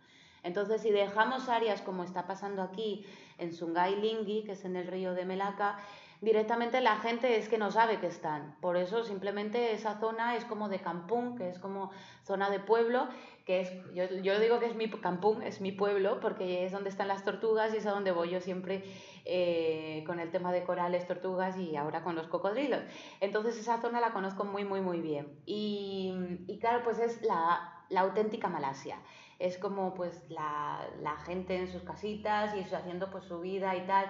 Entonces, si dejamos áreas como está pasando aquí en Sungai Lingi, que es en el río de Melaka, directamente la gente es que no sabe que están. Por eso simplemente esa zona es como de campún, que es como zona de pueblo, que es, yo, digo que es mi campún, es mi pueblo, porque es donde están las tortugas y es a donde voy yo siempre eh, con el tema de corales, tortugas y ahora con los cocodrilos. Entonces esa zona la conozco muy, muy, muy bien. Y, y claro, pues es la auténtica Malasia es como pues la, la, gente en sus casitas y haciendo pues su vida y tal.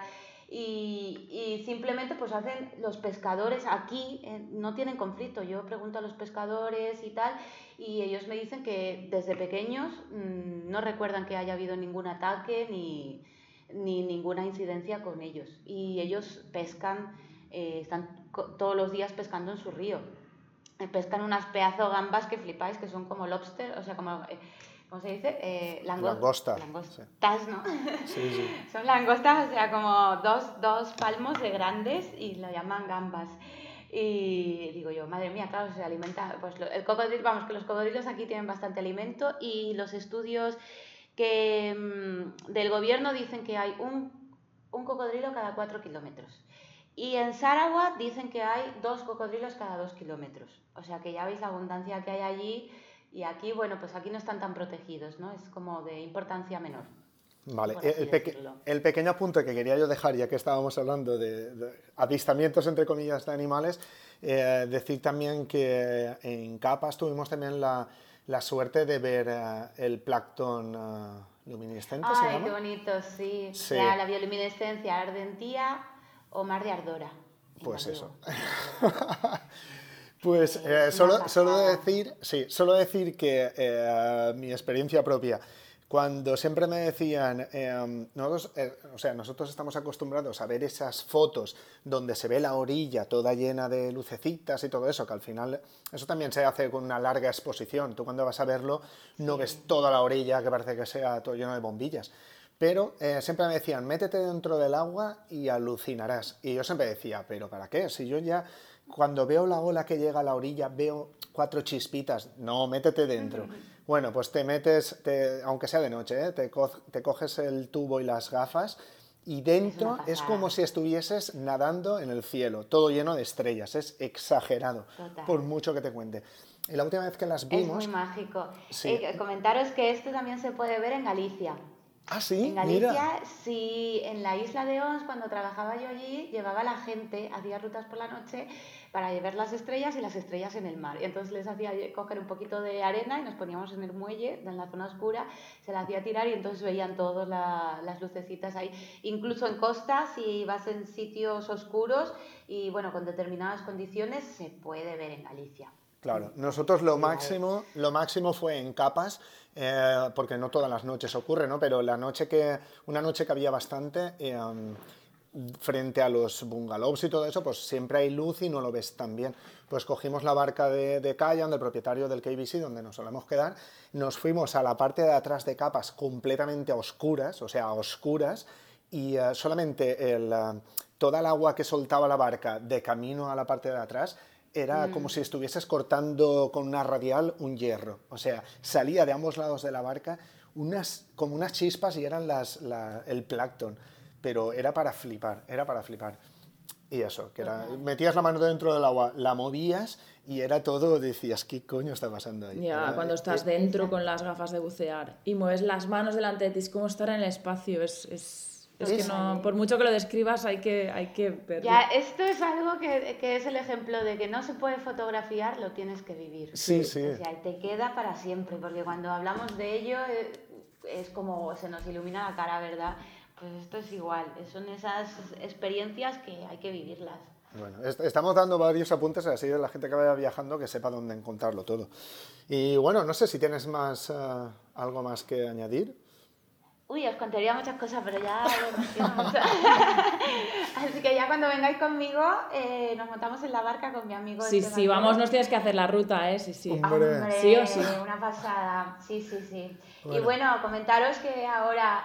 Y, y simplemente pues hacen los pescadores aquí, eh, no tienen conflicto. Yo pregunto a los pescadores y tal, y ellos me dicen que desde pequeños mmm, no recuerdan que haya habido ningún ataque ni, ni ninguna incidencia con ellos. Y ellos pescan, eh, están todos los días pescando en su río. Eh, pescan unas pedazo gambas que flipáis, que son como lobster, o sea, como ¿cómo se dice? Eh, langosta. Langostas, ¿no? Sí, sí. Son langostas, o sea, como dos, dos palmos de grandes y lo llaman gambas. Y digo yo, madre mía, claro, se alimenta, pues el cocodrilo, vamos, que los cocodrilos aquí tienen bastante alimento y los estudios que mm, del gobierno dicen que hay un, un cocodrilo cada cuatro kilómetros. Y en Sarawak dicen que hay dos cocodrilos cada dos kilómetros. O sea que ya veis la abundancia que hay allí y aquí, bueno, pues aquí no están tan protegidos, ¿no? Es como de importancia menor. Vale, el, pequeño apunte que quería yo dejar, ya que estábamos hablando de, avistamientos, entre comillas, de animales, eh, decir también que en Capas tuvimos también la, suerte de ver eh, el plancton uh, luminiscente. Ay, qué bonito, sí. la bioluminescencia ardentía o mar de ardora. Pues eso. pues solo, solo, decir, sí, solo decir que mi experiencia propia cuando siempre me decían, em, nosotros, eh, o sea, nosotros estamos acostumbrados a ver esas fotos donde se ve la orilla toda llena de lucecitas y todo eso, que al final eso también se hace con una larga exposición. Tú cuando vas a verlo no ves toda la orilla que parece que sea todo lleno de bombillas. Pero eh, siempre me decían, métete dentro del agua y alucinarás. Y yo siempre decía, ¿pero para qué? Si yo ya cuando veo la ola que llega a la orilla veo cuatro chispitas, no, métete dentro. Bueno, pues te metes, aunque sea de noche, ¿eh? te, coges el tubo y las gafas y dentro es, como si estuvieses nadando en el cielo, todo lleno de estrellas, es exagerado, por mucho que te cuente. Y la última vez que las vimos... Es muy mágico. Eh, comentaros que esto también se puede ver en Galicia. Ah, sí. En Galicia, sí, en la isla de Ons, cuando trabajaba yo allí, llevaba la gente, hacía rutas por la noche para ver las estrellas y las estrellas en el mar. Y entonces les hacía coger un poquito de arena y nos poníamos en el muelle, en la zona oscura, se la hacía tirar y entonces veían todas las lucecitas ahí. Incluso en costa, si vas en sitios oscuros y bueno, con determinadas condiciones, se puede ver en Galicia. Claro, nosotros lo máximo, lo máximo fue en capas, eh, porque no todas las noches ocurre, ¿no? Pero la noche que, una noche que había bastante, eh, frente a los bungalows y todo eso, pues siempre hay luz y no lo ves tan bien. Pues cogimos la barca de, de Kayan, del propietario del KBC, donde nos solemos quedar, nos fuimos a la parte de atrás de capas completamente oscuras, o sea, oscuras, y eh, solamente el, toda el agua que soltaba la barca de camino a la parte de atrás era mm. como si estuvieses cortando con una radial un hierro. O sea, salía de ambos lados de la barca unas, como unas chispas y eran las, el plancton. Pero era para flipar, era para flipar. Y eso, que era, metías la mano dentro del agua, la movías y era todo, decías, ¿qué coño está pasando ahí? Ya, cuando estás dentro con las gafas de bucear y mueves las manos delante de ti, es como estar en el espacio, es es que no, por mucho que lo describas, hay que, hay que verlo. Ya, esto es algo que, que, es el ejemplo de que no se puede fotografiar, lo tienes que vivir. Sí, sí. O sea, te queda para siempre, porque cuando hablamos de ello eh, es como se nos ilumina la cara, ¿verdad? Pues esto es igual, son esas experiencias que hay que vivirlas. Bueno, estamos dando varios apuntes así de la gente que vaya viajando que sepa dónde encontrarlo todo. Y bueno, no sé si tienes más eh, algo más que añadir. Uy, os contaría muchas cosas, pero ya Así que ya cuando vengáis conmigo, eh, nos montamos en la barca con mi amigo. Sí, sí, vamos, nos tienes que hacer la ruta, ¿eh? Sí, sí. Hombre. sí o sí. Una pasada, sí, sí, sí. Y bueno, comentaros que ahora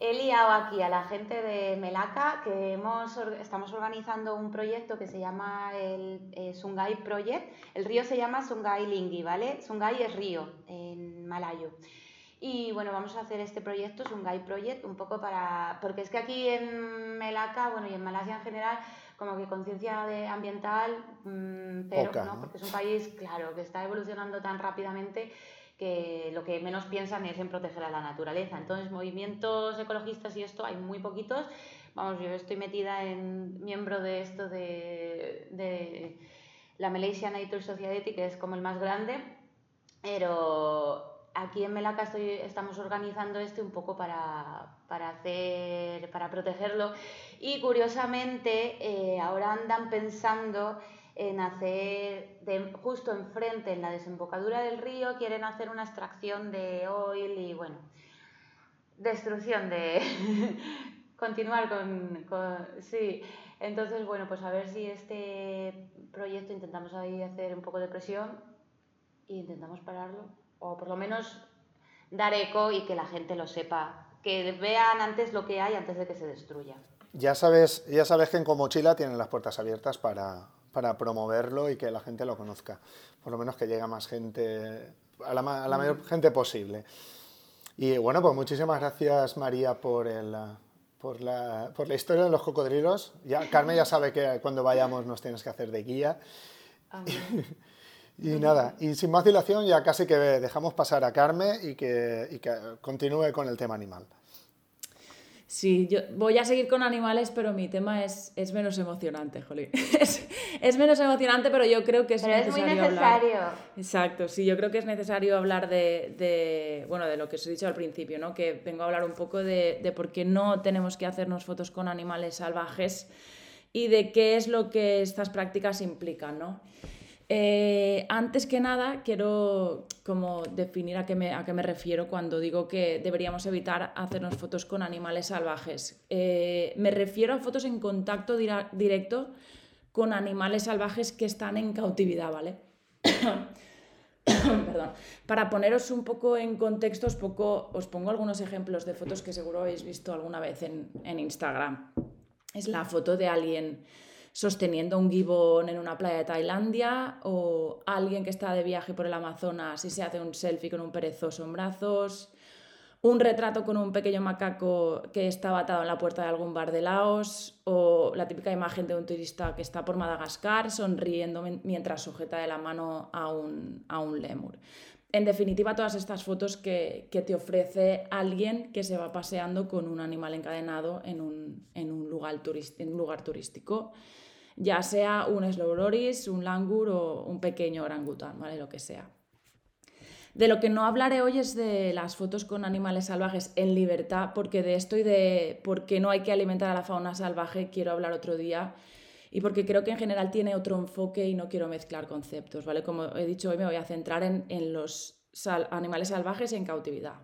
he liado aquí a la gente de Melaca que hemos, estamos organizando un proyecto que se llama el eh, Sungai Project. El río se llama Sungai Lingi, ¿vale? Sungai es río en malayo. Y bueno, vamos a hacer este proyecto, es un Guide Project, un poco para. Porque es que aquí en Melaka, bueno, y en Malasia en general, como que conciencia ambiental, mmm, pero ¿no? Porque es un país, claro, que está evolucionando tan rápidamente que lo que menos piensan es en proteger a la naturaleza. Entonces, movimientos ecologistas y esto hay muy poquitos. Vamos, yo estoy metida en miembro de esto de, de la Malaysia Nature Society, que es como el más grande, pero aquí en Melaca estoy, estamos organizando este un poco para, hacer, para protegerlo. Y curiosamente eh, ahora andan pensando en hacer, justo enfrente, en la desembocadura del río, quieren hacer una extracción de oil y bueno, destrucción de... continuar con, Sí, entonces bueno, pues a ver si este proyecto intentamos ahí hacer un poco de presión e intentamos pararlo o por lo menos dar eco y que la gente lo sepa, que vean antes lo que hay antes de que se destruya. Ya sabes, ya sabes que en Comochila tienen las puertas abiertas para, para promoverlo y que la gente lo conozca, por lo menos que llegue a más gente, a la, a la mayor gente posible. Y bueno, pues muchísimas gracias María por el, por la, por la, historia de los cocodrilos. Ya, Carmen ya sabe que cuando vayamos nos tienes que hacer de guía. Y nada, y sin más dilación ya casi que dejamos pasar a Carmen y que, y que continúe con el tema animal. Sí, yo voy a seguir con animales, pero mi tema es, es menos emocionante, Jolín. Es, es, menos emocionante, pero yo creo que es pero necesario. Es muy necesario. Hablar. Exacto, sí, yo creo que es necesario hablar de, de, bueno, de lo que os he dicho al principio, ¿no? Que vengo a hablar un poco de, de por qué no tenemos que hacernos fotos con animales salvajes y de qué es lo que estas prácticas implican, ¿no? Eh, antes que nada, quiero como definir a qué, me, a qué me refiero cuando digo que deberíamos evitar hacernos fotos con animales salvajes. Eh, me refiero a fotos en contacto directo con animales salvajes que están en cautividad, ¿vale? Perdón. Para poneros un poco en contexto, os, os pongo algunos ejemplos de fotos que seguro habéis visto alguna vez en, en Instagram. Es la foto de alguien sosteniendo un gibón en una playa de Tailandia o alguien que está de viaje por el Amazonas y se hace un selfie con un perezoso en brazos, un retrato con un pequeño macaco que está atado en la puerta de algún bar de Laos o la típica imagen de un turista que está por Madagascar sonriendo mientras sujeta de la mano a un, a un lémur. En definitiva, todas estas fotos que, que, te ofrece alguien que se va paseando con un animal encadenado en un, en un, lugar, en un lugar turístico ya sea un slow loris, un langur o un pequeño orangután, ¿vale? Lo que sea. De lo que no hablaré hoy es de las fotos con animales salvajes en libertad, porque de esto y de por qué no hay que alimentar a la fauna salvaje quiero hablar otro día y porque creo que en general tiene otro enfoque y no quiero mezclar conceptos, ¿vale? Como he dicho hoy me voy a centrar en, en los animales salvajes en cautividad.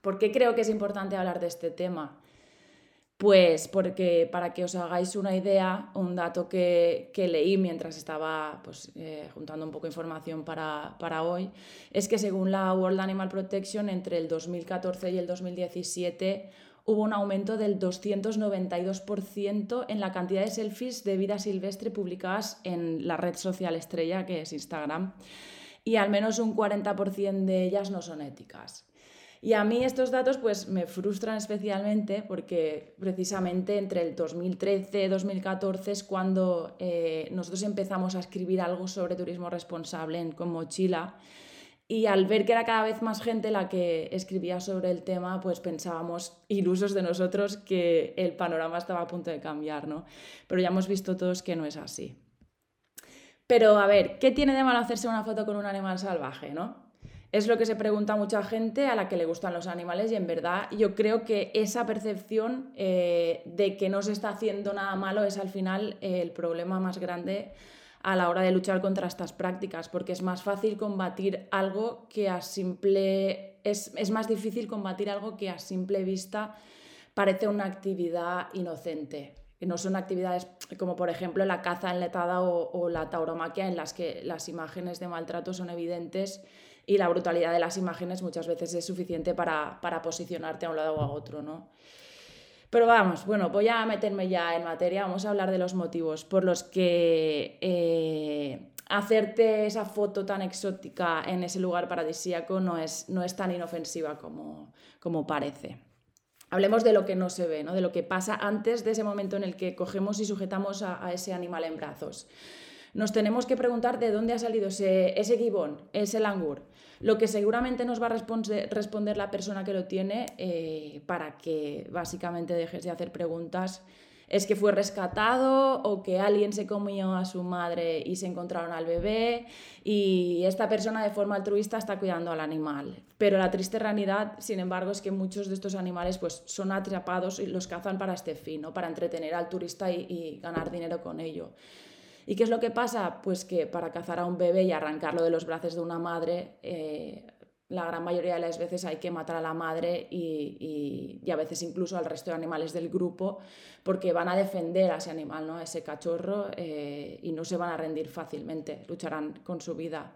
¿Por qué creo que es importante hablar de este tema? Pues porque para que os hagáis una idea, un dato que, leí mientras estaba pues, eh, juntando un poco de información para, para, hoy, es que según la World Animal Protection, entre el 2014 y el 2017 hubo un aumento del 292% en la cantidad de selfies de vida silvestre publicadas en la red social estrella que es Instagram, y al menos un 40% de ellas no son éticas. Y a mí estos datos pues me frustran especialmente porque precisamente entre el 2013 y 2014 es cuando eh, nosotros empezamos a escribir algo sobre turismo responsable en, con Mochila y al ver que era cada vez más gente la que escribía sobre el tema, pues pensábamos, ilusos de nosotros, que el panorama estaba a punto de cambiar, ¿no? Pero ya hemos visto todos que no es así. Pero a ver, ¿qué tiene de malo hacerse una foto con un animal salvaje, no? Es lo que se pregunta mucha gente a la que le gustan los animales y en verdad yo creo que esa percepción eh, de que no se está haciendo nada malo es al final eh, el problema más grande a la hora de luchar contra estas prácticas, porque es más fácil combatir algo que a simple... Es, es más difícil combatir algo que a simple vista parece una actividad inocente. Que no son actividades como por ejemplo la caza enletada o, o la tauromaquia en las que las imágenes de maltrato son evidentes y la brutalidad de las imágenes muchas veces es suficiente para, posicionarte a un lado o a otro, ¿no? Pero vamos, bueno, voy a meterme ya en materia, vamos a hablar de los motivos por los que eh, hacerte esa foto tan exótica en ese lugar paradisíaco no es, no es tan inofensiva como, como parece. Hablemos de lo que no se ve, ¿no? de lo que pasa antes de ese momento en el que cogemos y sujetamos a, a ese animal en brazos nos tenemos que preguntar de dónde ha salido ese, ese gibón, ese langur. Lo que seguramente nos va a responder la persona que lo tiene eh, para que básicamente dejes de hacer preguntas es que fue rescatado o que alguien se comió a su madre y se encontraron al bebé y esta persona de forma altruista está cuidando al animal. Pero la triste realidad, sin embargo, es que muchos de estos animales pues, son atrapados y los cazan para este fin, ¿no? para entretener al turista y, y ganar dinero con ello. ¿Y qué es lo que pasa? Pues que para cazar a un bebé y arrancarlo de los brazos de una madre, eh, la gran mayoría de las veces hay que matar a la madre y, a veces incluso al resto de animales del grupo porque van a defender a ese animal, ¿no? a ese cachorro eh, y no se van a rendir fácilmente, lucharán con su vida.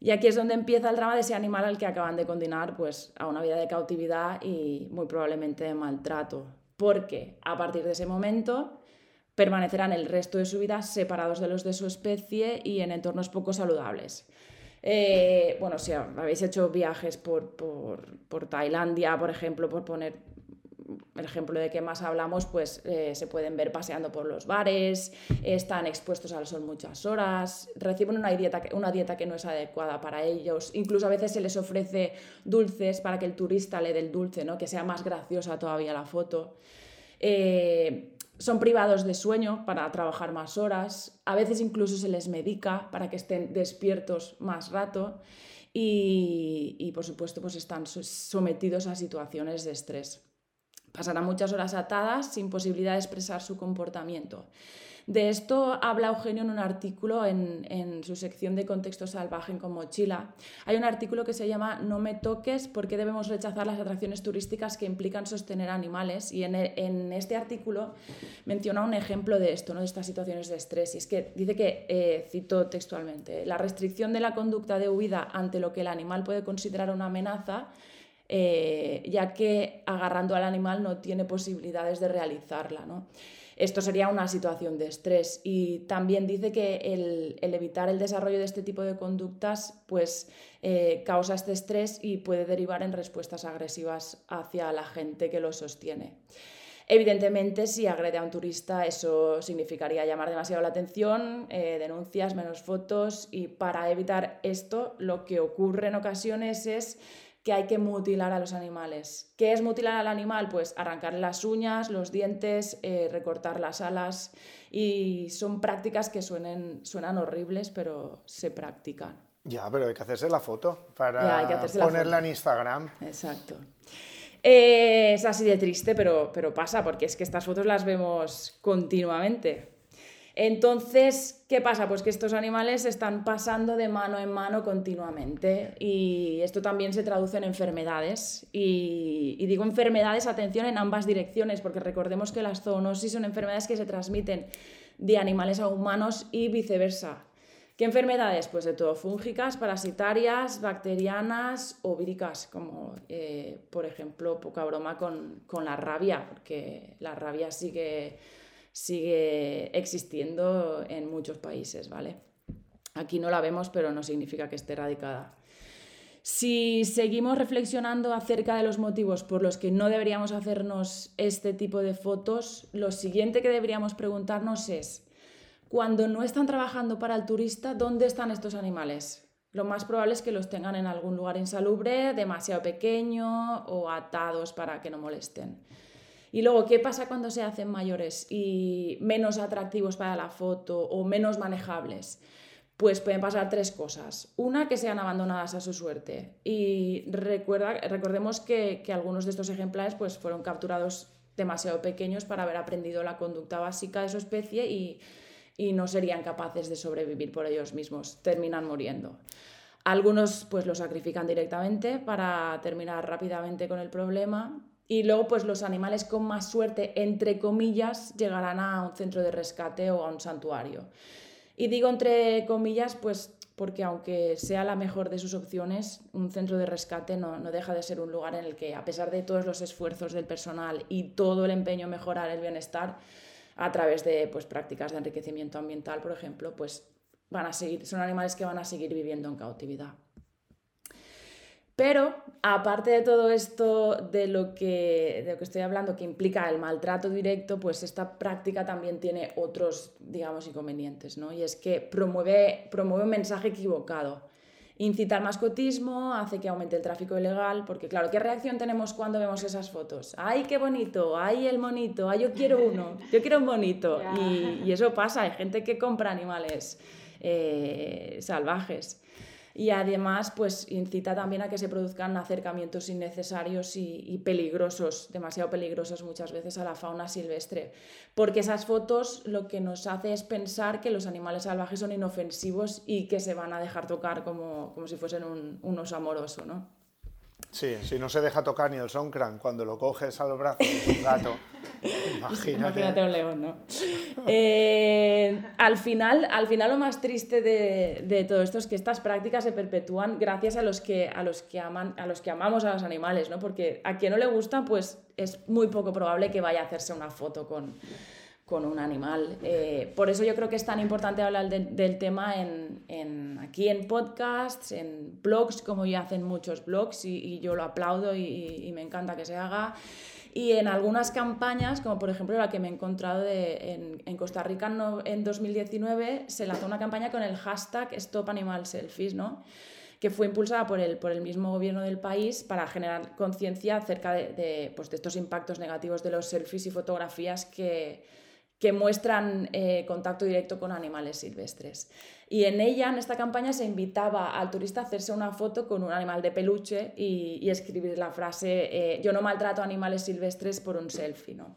Y aquí es donde empieza el drama de ese animal al que acaban de condenar pues, a una vida de cautividad y muy probablemente de maltrato. Porque a partir de ese momento permanecerán el resto de su vida separados de los de su especie y en entornos poco saludables. Eh, bueno, si habéis hecho viajes por, por, Tailandia, por ejemplo, por poner el ejemplo de que más hablamos, pues eh, se pueden ver paseando por los bares, están expuestos al sol muchas horas, reciben una dieta, una dieta que no es adecuada para ellos, incluso a veces se les ofrece dulces para que el turista le dé el dulce, ¿no? que sea más graciosa todavía la foto. Eh, son privados de sueño para trabajar más horas, a veces incluso se les medica para que estén despiertos más rato y, y por supuesto pues están sometidos a situaciones de estrés. Pasarán muchas horas atadas sin posibilidad de expresar su comportamiento. De esto habla Eugenio en un artículo en, su sección de Contexto Salvaje con Mochila. Hay un artículo que se llama No me toques, ¿por qué debemos rechazar las atracciones turísticas que implican sostener animales? Y en, este artículo menciona un ejemplo de esto, de estas situaciones de estrés. Y es que dice que, eh, cito textualmente, la restricción de la conducta de huida ante lo que el animal puede considerar una amenaza eh, ya que agarrando al animal no tiene posibilidades de realizarla. ¿no? Esto sería una situación de estrés y también dice que el, evitar el desarrollo de este tipo de conductas pues eh, causa este estrés y puede derivar en respuestas agresivas hacia la gente que lo sostiene. Evidentemente, si agrede a un turista, eso significaría llamar demasiado la atención, eh, denuncias, menos fotos y para evitar esto, lo que ocurre en ocasiones es que hay que mutilar a los animales. ¿Qué es mutilar al animal? Pues arrancarle las uñas, los dientes, eh, recortar las alas y son prácticas que suenen, suenan horribles, pero se practican. Ya, pero hay que hacerse la foto para ponerla en Instagram. Exacto. Eh, es así de triste, pero, pero pasa, porque es que estas fotos las vemos continuamente. Entonces, ¿qué pasa? Pues que estos animales están pasando de mano en mano continuamente y esto también se traduce en enfermedades. Y, digo enfermedades, atención, en ambas direcciones, porque recordemos que las zoonosis son enfermedades que se transmiten de animales a humanos y viceversa. ¿Qué enfermedades? Pues de todo, fúngicas, parasitarias, bacterianas o víricas, como eh, por ejemplo, poca broma con, con la rabia, porque la rabia sigue sigue existiendo en muchos países, ¿vale? Aquí no la vemos, pero no significa que esté erradicada. Si seguimos reflexionando acerca de los motivos por los que no deberíamos hacernos este tipo de fotos, lo siguiente que deberíamos preguntarnos es, cuando no están trabajando para el turista, ¿dónde están estos animales? Lo más probable es que los tengan en algún lugar insalubre, demasiado pequeño o atados para que no molesten. Y luego, ¿qué pasa cuando se hacen mayores y menos atractivos para la foto o menos manejables? Pues pueden pasar tres cosas. Una, que sean abandonadas a su suerte. Y recuerda, recordemos que, algunos de estos ejemplares pues, fueron capturados demasiado pequeños para haber aprendido la conducta básica de su especie y, y no serían capaces de sobrevivir por ellos mismos. Terminan muriendo. Algunos pues lo sacrifican directamente para terminar rápidamente con el problema y luego, pues los animales con más suerte, entre comillas, llegarán a un centro de rescate o a un santuario. Y digo entre comillas, pues porque aunque sea la mejor de sus opciones, un centro de rescate no, no, deja de ser un lugar en el que, a pesar de todos los esfuerzos del personal y todo el empeño en mejorar el bienestar, a través de pues, prácticas de enriquecimiento ambiental, por ejemplo, pues van a seguir, son animales que van a seguir viviendo en cautividad. Pero aparte de todo esto de lo, que, de lo que estoy hablando, que implica el maltrato directo, pues esta práctica también tiene otros, digamos, inconvenientes, ¿no? Y es que promueve, promueve un mensaje equivocado. Incita al mascotismo, hace que aumente el tráfico ilegal, porque claro, ¿qué reacción tenemos cuando vemos esas fotos? ¡Ay, qué bonito! ¡Ay, el monito! ¡Ay, yo quiero uno! ¡Yo quiero un monito! Y, eso pasa, hay gente que compra animales eh, salvajes y además pues incita también a que se produzcan acercamientos innecesarios y, peligrosos, demasiado peligrosos muchas veces a la fauna silvestre, porque esas fotos lo que nos hace es pensar que los animales salvajes son inofensivos y que se van a dejar tocar como, como si fuesen un, un oso amoroso, ¿no? Sí, si no se deja tocar ni el Sonkran cuando lo coges a los brazos un gato, imagínate. imagínate un león, ¿no? Eh, al, final, al final lo más triste de, de, todo esto es que estas prácticas se perpetúan gracias a los que, a los que, aman, a los que amamos a los animales, ¿no? Porque a quien no le gusta, pues es muy poco probable que vaya a hacerse una foto con, con un animal. Eh, por eso yo creo que es tan importante hablar del tema en, aquí en podcasts, en blogs, como ya hacen muchos blogs, y, yo lo aplaudo y, me encanta que se haga. Y en algunas campañas, como por ejemplo la que me he encontrado en, en, Costa Rica en 2019, se lanzó una campaña con el hashtag Stop Animal Selfies, ¿no? que fue impulsada por el, por el mismo gobierno del país para generar conciencia acerca de, de, pues, de estos impactos negativos de los selfies y fotografías que, que muestran eh, contacto directo con animales silvestres. Y en ella, en esta campaña, se invitaba al turista a hacerse una foto con un animal de peluche y, escribir la frase eh, yo no maltrato animales silvestres por un selfie. ¿no?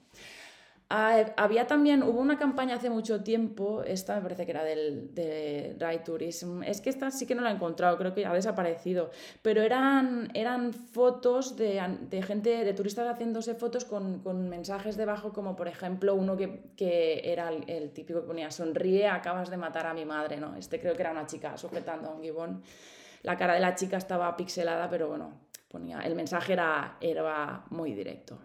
Había también, hubo una campaña hace mucho tiempo, esta me parece que era del, de Right Tourism, es que esta sí que no la he encontrado, creo que ha desaparecido, pero eran, eran fotos de, de gente, de turistas haciéndose fotos con, con, mensajes debajo, como por ejemplo uno que, que era el, típico que ponía, sonríe, acabas de matar a mi madre, ¿no? Este creo que era una chica sujetando a un gibón. La cara de la chica estaba pixelada, pero bueno, ponía, el mensaje era, era muy directo.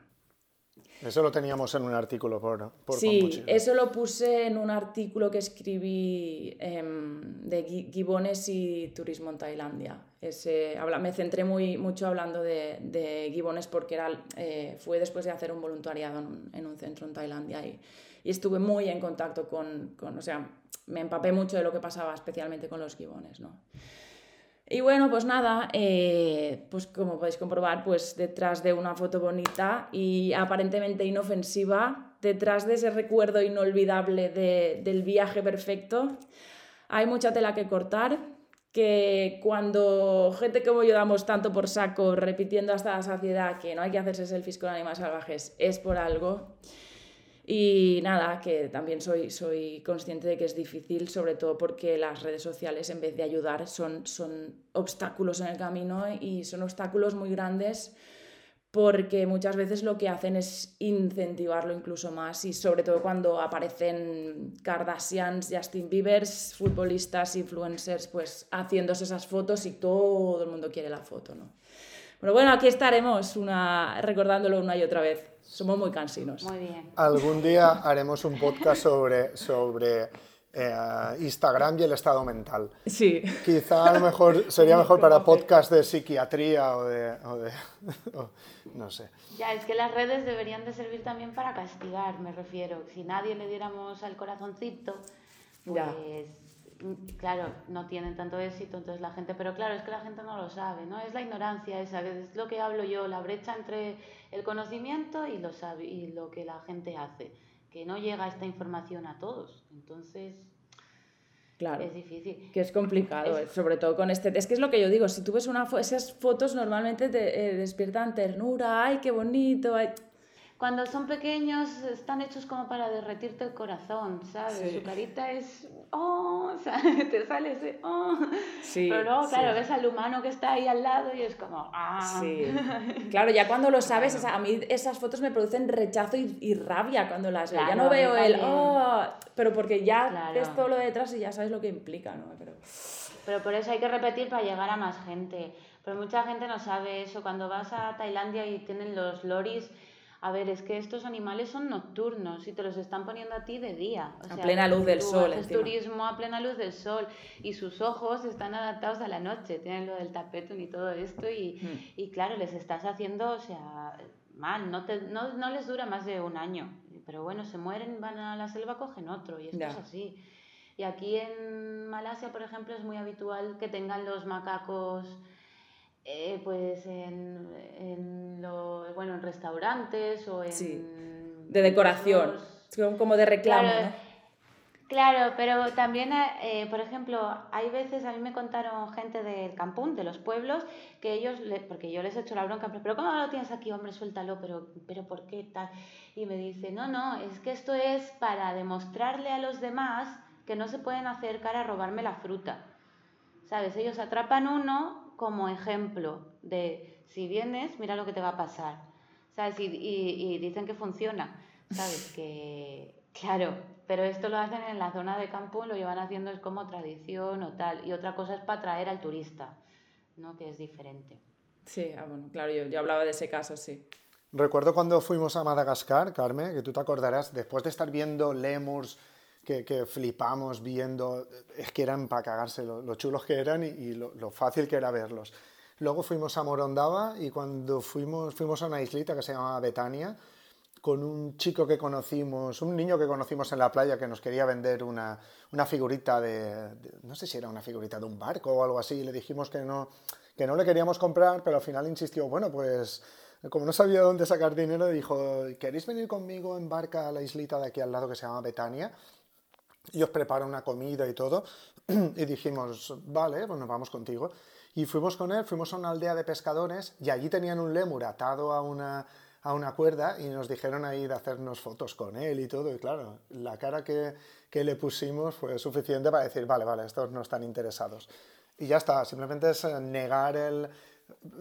Eso lo teníamos en un artículo por, por Sí, eso lo puse en un artículo que escribí em, de gibones y turismo en Tailandia. Ese, habla, me centré muy, mucho hablando de, de gibones porque era, eh, fue después de hacer un voluntariado en, en un centro en Tailandia y, y, estuve muy en contacto con, con, o sea, me empapé mucho de lo que pasaba especialmente con los gibones, ¿no? Y bueno, pues nada, eh, pues como podéis comprobar, pues detrás de una foto bonita y aparentemente inofensiva, detrás de ese recuerdo inolvidable del viaje perfecto, hay mucha tela que cortar, que cuando gente como yo damos tanto por saco, repitiendo hasta la saciedad que no hay que hacerse selfies con animales salvajes, es por algo. Y nada, que también soy, soy consciente de que es difícil, sobre todo porque las redes sociales, en vez de ayudar, son, son obstáculos en el camino y son obstáculos muy grandes porque muchas veces lo que hacen es incentivarlo incluso más y sobre todo cuando aparecen Kardashians, Justin Biebers, futbolistas, influencers, pues haciéndose esas fotos y todo el mundo quiere la foto, ¿no? Pero bueno, aquí estaremos una, recordándolo una y otra vez. Somos muy cansinos. Muy bien. Algún día haremos un podcast sobre, sobre eh, Instagram y el estado mental. Sí. Quizá a lo mejor sería mejor para podcast de psiquiatría o de... O de no sé. Ya, es que las redes deberían de servir también para castigar, me refiero. Si nadie le diéramos al corazoncito, pues... claro, no tienen tanto éxito, entonces la gente, pero claro, es que la gente no lo sabe, ¿no? Es la ignorancia esa, es lo que hablo yo, la brecha entre el conocimiento y lo, y lo que la gente hace, que no llega esta información a todos, entonces... Claro. Es difícil. Que es complicado, sobre todo con este. Es que es lo que yo digo, si tú ves una esas fotos normalmente te eh, despiertan ternura, ay, qué bonito, ay cuando son pequeños están hechos como para derretirte el corazón, ¿sabes? Su carita es, oh, o sea, te sale ese, oh. Sí, Pero luego, claro, ves al humano que está ahí al lado y es como, ah. Sí. Claro, ya cuando lo sabes, a mí esas fotos me producen rechazo y, rabia cuando las veo. ya no veo el, oh, pero porque ya ves todo lo detrás y ya sabes lo que implica, ¿no? Pero... pero por eso hay que repetir para llegar a más gente. Pero mucha gente no sabe eso. Cuando vas a Tailandia y tienen los loris a ver, es que estos animales son nocturnos y te los están poniendo a ti de día. a plena luz del sol. Es turismo a plena luz del sol y sus ojos están adaptados a la noche, tienen lo del tapetón y todo esto y, hmm. y claro, les estás haciendo, o sea, mal, no, te, no, no, les dura más de un año. Pero bueno, se mueren, van a la selva, cogen otro y esto es así. Y aquí en Malasia, por ejemplo, es muy habitual que tengan los macacos eh, pues en, en bueno, en restaurantes o en... Sí, de decoración, como de reclamo, claro, Claro, pero también, eh, por ejemplo, hay veces, a mí me contaron gente del Campún, de los pueblos, que ellos, porque yo les he hecho la bronca, pero ¿cómo lo tienes aquí, hombre? Suéltalo, pero, pero ¿por qué tal? Y me dice, no, no, es que esto es para demostrarle a los demás que no se pueden acercar a robarme la fruta. ¿Sabes? Ellos atrapan uno como ejemplo de si vienes, mira lo que te va a pasar. ¿Sabes? Y, y, dicen que funciona. ¿Sabes? Que, claro, pero esto lo hacen en la zona de campo, lo llevan haciendo es como tradición o tal. Y otra cosa es para atraer al turista, ¿no? Que es diferente. Sí, ah, bueno, claro, yo, yo hablaba de ese caso, sí. Recuerdo cuando fuimos a Madagascar, Carmen, que tú te acordarás, después de estar viendo lemurs, que, flipamos viendo, es que eran para cagarse lo, chulos que eran y, lo, fácil que era verlos. Luego fuimos a Morondava y cuando fuimos, fuimos a una islita que se llamaba Betania, con un chico que conocimos, un niño que conocimos en la playa que nos quería vender una, una figurita de, no sé si era una figurita de un barco o algo así, y le dijimos que no, que no le queríamos comprar, pero al final insistió, bueno, pues como no sabía dónde sacar dinero, dijo, ¿queréis venir conmigo en barca a la islita de aquí al lado que se llama Betania? Y os preparo una comida y todo. y dijimos, vale, pues nos vamos contigo. Y fuimos con él, fuimos a una aldea de pescadores y allí tenían un lémur atado a una, a una cuerda y nos dijeron ahí de hacernos fotos con él y todo. Y claro, la cara que, que le pusimos fue suficiente para decir, vale, vale, estos no están interesados. Y ya está, simplemente es negar el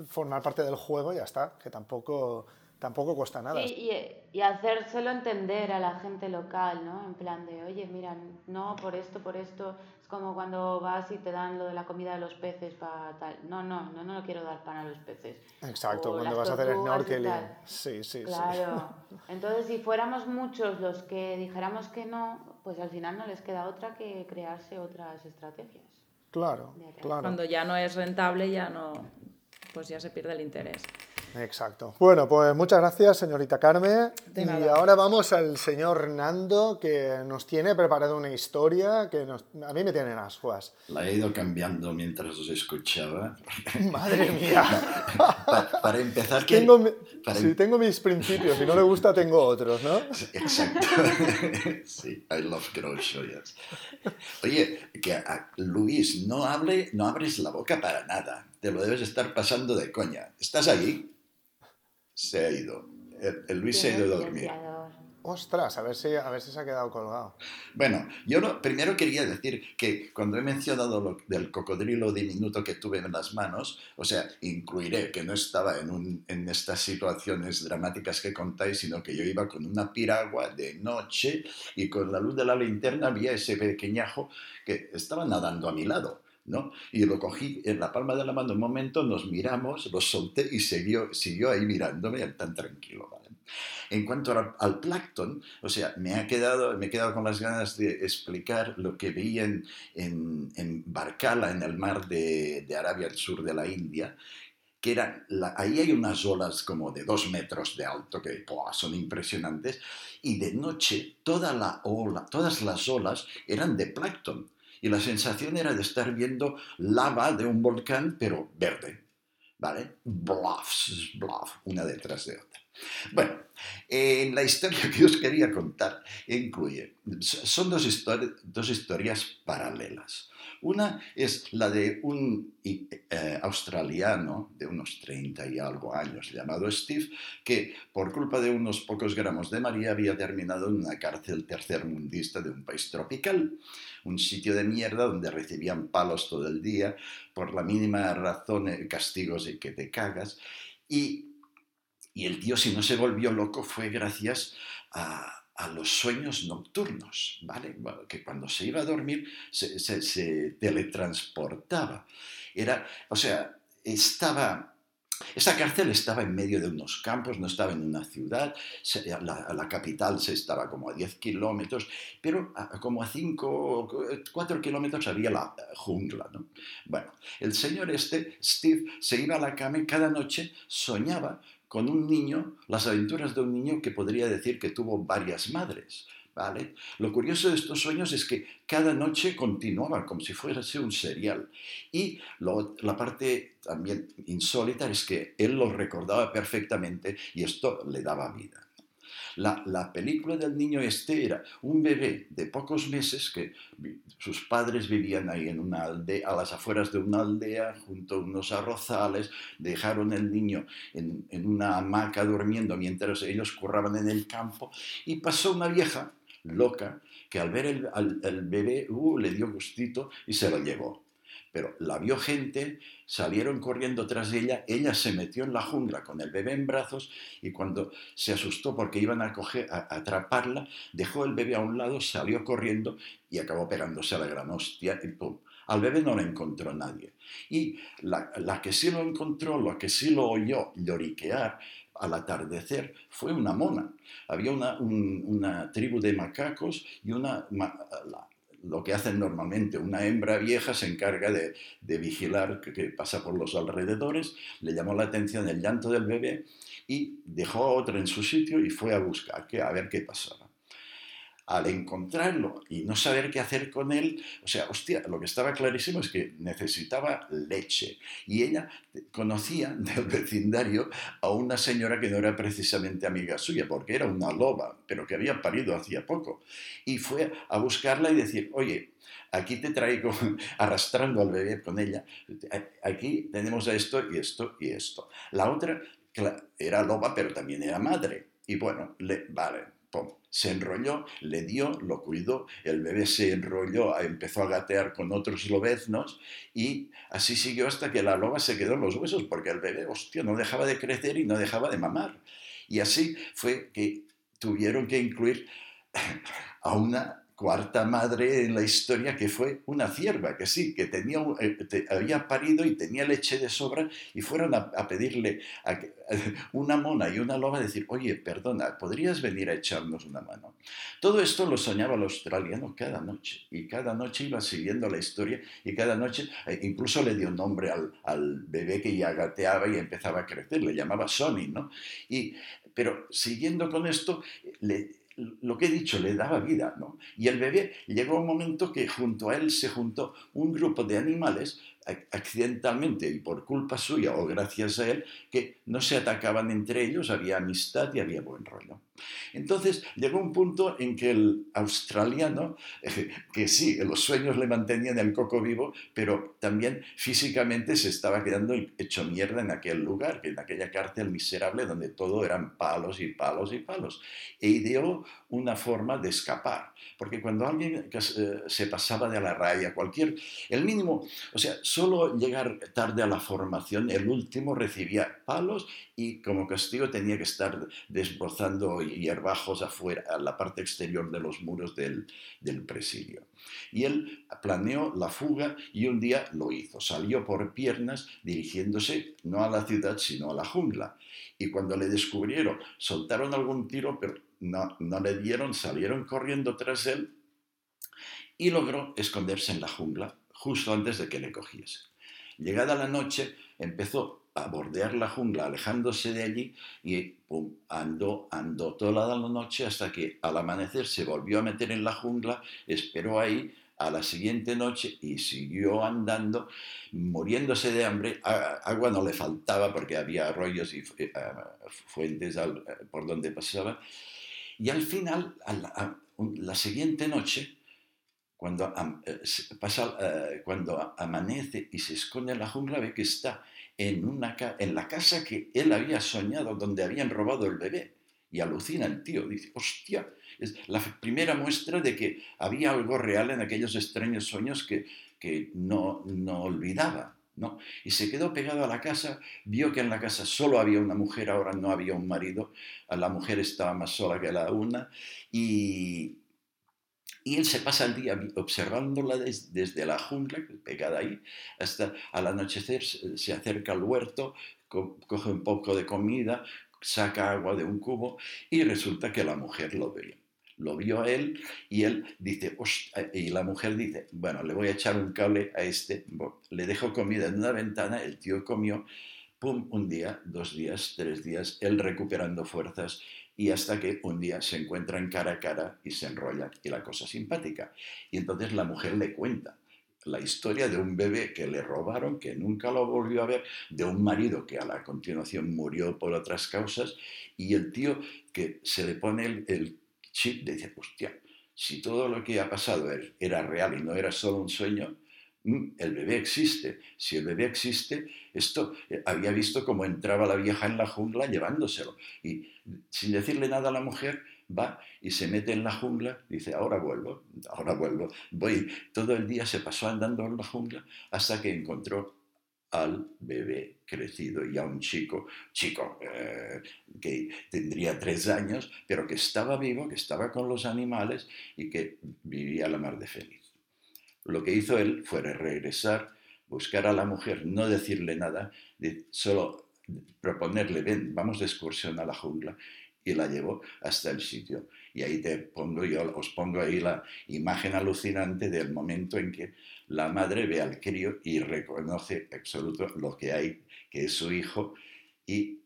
formar parte del juego y ya está, que tampoco tampoco cuesta nada. y, y, hacérselo entender a la gente local, ¿no? En plan de, oye, mira, no, por esto, por esto. Es como cuando vas y te dan lo de la comida de los peces para tal. No, no, no, no lo quiero dar pan a los peces. Exacto, cuando vas a hacer snorkel. Sí, sí, claro. Entonces, si fuéramos muchos los que dijéramos que no, pues al final no les queda otra que crearse otras estrategias. Claro, claro. Cuando ya no es rentable, ya no, pues ya se pierde el interés. Exacto. Bueno, pues muchas gracias, señorita Carmen. y ahora vamos al señor Nando, que nos tiene preparado una historia que a mí me tiene en ascuas. La he ido cambiando mientras os escuchaba. Madre mía. para, empezar, que... Tengo, em- tengo mis principios. Si no le gusta, tengo otros, ¿no? Exacto. sí, I love groceries. Oye, que Luis, no, hable, no abres la boca para nada. Te lo debes estar pasando de coña. ¿Estás ahí? Se ha ido. El, Luis se ha ido a dormir. Ostras, a ver, si, a ver si se ha quedado colgado. Bueno, yo primero quería decir que cuando he mencionado lo del cocodrilo diminuto que tuve en las manos, o sea, incluiré que no estaba en, un, en estas situaciones dramáticas que contáis, sino que yo iba con una piragua de noche y con la luz de la linterna había ese pequeñajo que estaba nadando a mi lado. ¿No? Y lo cogí en la palma de la mano un momento, nos miramos, lo solté y siguió, siguió ahí mirándome tan tranquilo. En cuanto al, al, plancton, o sea, me, ha quedado, me he quedado con las ganas de explicar lo que vi en, en, en Barkala, en el mar de, Arabia, al sur de la India, que eran, ahí hay unas olas como de dos metros de alto que son impresionantes, y de noche toda la ola, todas las olas eran de plancton y la sensación era de estar viendo lava de un volcán, pero verde. ¿Vale? Bluffs, bluff, una detrás de otra. Bueno, en la historia que os quería contar incluye, son dos historias paralelas. Una es la de un eh, australiano de unos 30 y algo años llamado Steve, que por culpa de unos pocos gramos de María había terminado en una cárcel tercermundista de un país tropical, un sitio de mierda donde recibían palos todo el día por la mínima razón, eh, castigos y que te cagas. Y, y el tío, si no se volvió loco, fue gracias a, a los sueños nocturnos, ¿vale? Que cuando se iba a dormir se, teletransportaba. Era, o sea, estaba esa cárcel estaba en medio de unos campos, no estaba en una ciudad, la, capital se estaba como a 10 kilómetros, pero como a 5, 4 kilómetros había la jungla. ¿no? Bueno, el señor este, Steve, se iba a la cama y cada noche soñaba con un niño, las aventuras de un niño que podría decir que tuvo varias madres. ¿Vale? Lo curioso de estos sueños es que cada noche continuaba como si fuese un serial. Y la parte también insólita es que él lo recordaba perfectamente y esto le daba vida. La, película del niño este era un bebé de pocos meses que sus padres vivían ahí en una aldea, a las afueras de una aldea, junto a unos arrozales, dejaron el niño en, una hamaca durmiendo mientras ellos curraban en el campo y pasó una vieja loca que al ver el, al, bebé uh, le dio gustito y se lo llevó pero la vio gente, salieron corriendo tras ella, ella se metió en la jungla con el bebé en brazos y cuando se asustó porque iban a, coger, a, atraparla, dejó el bebé a un lado, salió corriendo y acabó pegándose a la gran hostia y pum. Al bebé no lo encontró nadie. Y la, la que sí lo encontró, la que sí lo oyó lloriquear, al atardecer fue una mona. Había una, una tribu de macacos y una, lo que hacen normalmente. Una hembra vieja se encarga de, vigilar que, pasa por los alrededores, le llamó la atención el llanto del bebé y dejó a otra en su sitio y fue a buscar, que, a ver qué pasaba al encontrarlo y no saber qué hacer con él, o sea, hostia, lo que estaba clarísimo es que necesitaba leche. Y ella conocía del vecindario a una señora que no era precisamente amiga suya, porque era una loba, pero que había parido hacía poco. Y fue a buscarla y decir, oye, aquí te traigo arrastrando al bebé con ella, aquí tenemos esto y esto y esto. La otra era loba, pero también era madre. Y bueno, le, vale, se enrolló, le dio, lo cuidó, el bebé se enrolló, empezó a gatear con otros lobeznos y así siguió hasta que la loba se quedó en los huesos, porque el bebé, hostia, no dejaba de crecer y no dejaba de mamar. Y así fue que tuvieron que incluir a una cuarta madre en la historia que fue una cierva, que sí, que tenía, eh, había parido y tenía leche de sobra y fueron a, pedirle a, una mona y una loba, decir, oye, perdona, ¿podrías venir a echarnos una mano? Todo esto lo soñaba el australiano cada noche y cada noche iba siguiendo la historia y cada noche eh, incluso le dio nombre al, al bebé que ya gateaba y empezaba a crecer, le llamaba Sonny, ¿no? Y, pero siguiendo con esto, le, lo que he dicho, le daba vida, ¿no? Y el bebé llegó un momento que junto a él se juntó un grupo de animales accidentalmente y por culpa suya o gracias a él, que no se atacaban entre ellos, había amistad y había buen rollo. Entonces llegó un punto en que el australiano, que sí, los sueños le mantenían el coco vivo, pero también físicamente se estaba quedando hecho mierda en aquel lugar, en aquella cárcel miserable donde todo eran palos y palos y palos. E ideó una forma de escapar, porque cuando alguien eh, se pasaba de la raya, cualquier, el mínimo, o sea, solo llegar tarde a la formación, el último recibía palos y como castigo tenía que estar desbrozando hierbajos afuera, a la parte exterior de los muros del, presidio. Y él planeó la fuga y un día lo hizo. Salió por piernas dirigiéndose no a la ciudad sino a la jungla. Y cuando le descubrieron, soltaron algún tiro, pero no le dieron, salieron corriendo tras él y logró esconderse en la jungla justo antes de que le cogiese. Llegada la noche, empezó a bordear la jungla, alejándose de allí, y andó, andó toda la noche hasta que al amanecer se volvió a meter en la jungla, esperó ahí a la siguiente noche y siguió andando, muriéndose de hambre. Agua no le faltaba porque había arroyos y eh, fuentes por donde pasaba. Y al final, la siguiente noche, cuando, eh, pasa, eh, cuando amanece y se esconde en la jungla, ve que está en, una, en la casa que él había soñado, donde habían robado el bebé. Y alucina el tío, dice, hostia, es la primera muestra de que había algo real en aquellos extraños sueños que, que no, no olvidaba. ¿no? Y se quedó pegado a la casa, vio que en la casa solo había una mujer, ahora no había un marido, la mujer estaba más sola que la una, y, y él se pasa el día observándola desde la jungla, pegada ahí, hasta al anochecer se acerca al huerto, coge un poco de comida, saca agua de un cubo y resulta que la mujer lo ve. Lo vio a él y él dice, y la mujer dice, bueno, le voy a echar un cable a este, le dejo comida en una ventana, el tío comió, pum, un día, dos días, tres días, él recuperando fuerzas y hasta que un día se encuentran cara a cara y se enrollan y la cosa simpática. Y entonces la mujer le cuenta la historia de un bebé que le robaron, que nunca lo volvió a ver, de un marido que a la continuación murió por otras causas, y el tío que se le pone el, chip de dice, hostia, si todo lo que ha pasado era real y no era solo un sueño, el bebé existe. Si el bebé existe, esto eh, había visto cómo entraba la vieja en la jungla llevándoselo. Y sin decirle nada a la mujer, va y se mete en la jungla, dice, ahora vuelvo, ahora vuelvo. Voy, todo el día se pasó andando en la jungla hasta que encontró al bebé crecido y a un chico, chico eh, que tendría tres años, pero que estaba vivo, que estaba con los animales y que vivía la mar de feliz. Lo que hizo él fue regresar, buscar a la mujer, no decirle nada, solo proponerle, ven, vamos de excursión a la jungla y la llevo hasta el sitio. Y ahí te pongo yo, os pongo ahí la imagen alucinante del momento en que la madre ve al crío y reconoce absoluto lo que hay, que es su hijo, y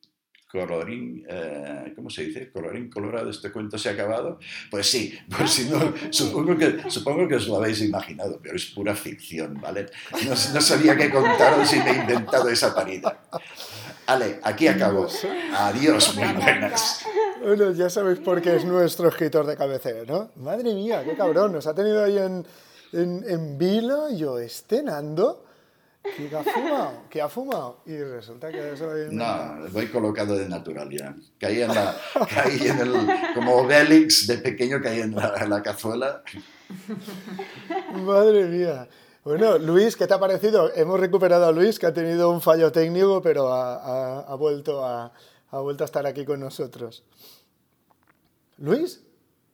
colorín, eh, ¿cómo se dice? Colorín colorado, este cuento se ha acabado. Pues sí, pues si no, supongo que, supongo que os lo habéis imaginado, pero es pura ficción, ¿vale? No, no sabía qué contaros si me he inventado esa parida. Ale, aquí acabo. Adiós, muy buenas. Bueno, ya sabéis por qué es nuestro escritor de cabecera, ¿no? Madre mía, qué cabrón, nos ha tenido ahí en, en, en vilo, yo estenando ¿Qué ha fumado? ¿Qué ha fumado? Y resulta que eso lo No, voy colocado de natural ya. Caí en, la, caí en el... Como Obelix de pequeño caí en la, en la cazuela. Madre mía. Bueno, Luis, ¿qué te ha parecido? Hemos recuperado a Luis, que ha tenido un fallo técnico, pero ha, ha, ha vuelto, a, ha vuelto a estar aquí con nosotros. Luis,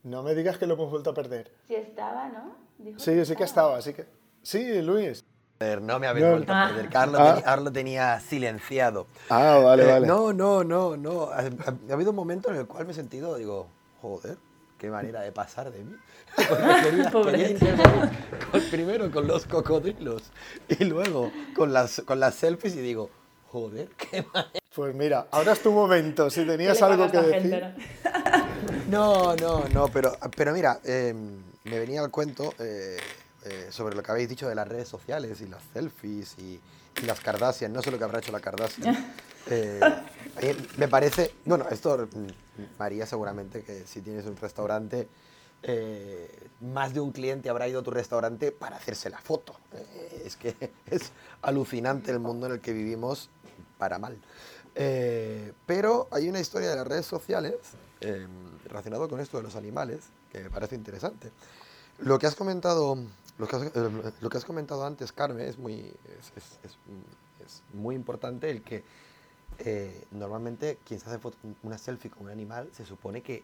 no me digas que lo hemos vuelto a perder. Sí estaba, ¿no? Dijo sí, sí que estaba, sí que... Sí, Luis. No me habéis vuelto a perder. Carlos, Ah. tenía, Carlos tenía silenciado. Ah, vale, Eh, vale. No, no, no, no. Ha, ha- ha habido un momento en el cual me he sentido, digo, joder, qué manera de pasar de mí. Porque quería, Pobre. quería intervenir con- primero con los cocodrilos y luego con las, con las selfies y digo, joder, qué manera. Pues mira, ahora es tu momento. Si ¿Qué tenías algo que decir. gente, no? No, no, no, pero, pero mira, eh, me venía al cuento eh, eh, sobre lo que habéis dicho de las redes sociales y las selfies y, y las Kardashian. No sé lo que habrá hecho la Kardashian. Eh, eh, me parece, bueno, esto mm, María seguramente que si tienes un restaurante, eh, más de un cliente habrá ido a tu restaurante para hacerse la foto. Es que es alucinante el mundo en el que vivimos para mal. Pero hay una historia de las redes sociales relacionado con esto de los animales que me parece interesante. Lo que has comentado, lo que has, eh, lo que has comentado antes, Carmen, es muy, es, es- es- es muy importante el que eh, normalmente quien se hace foto- una selfie con un animal se supone que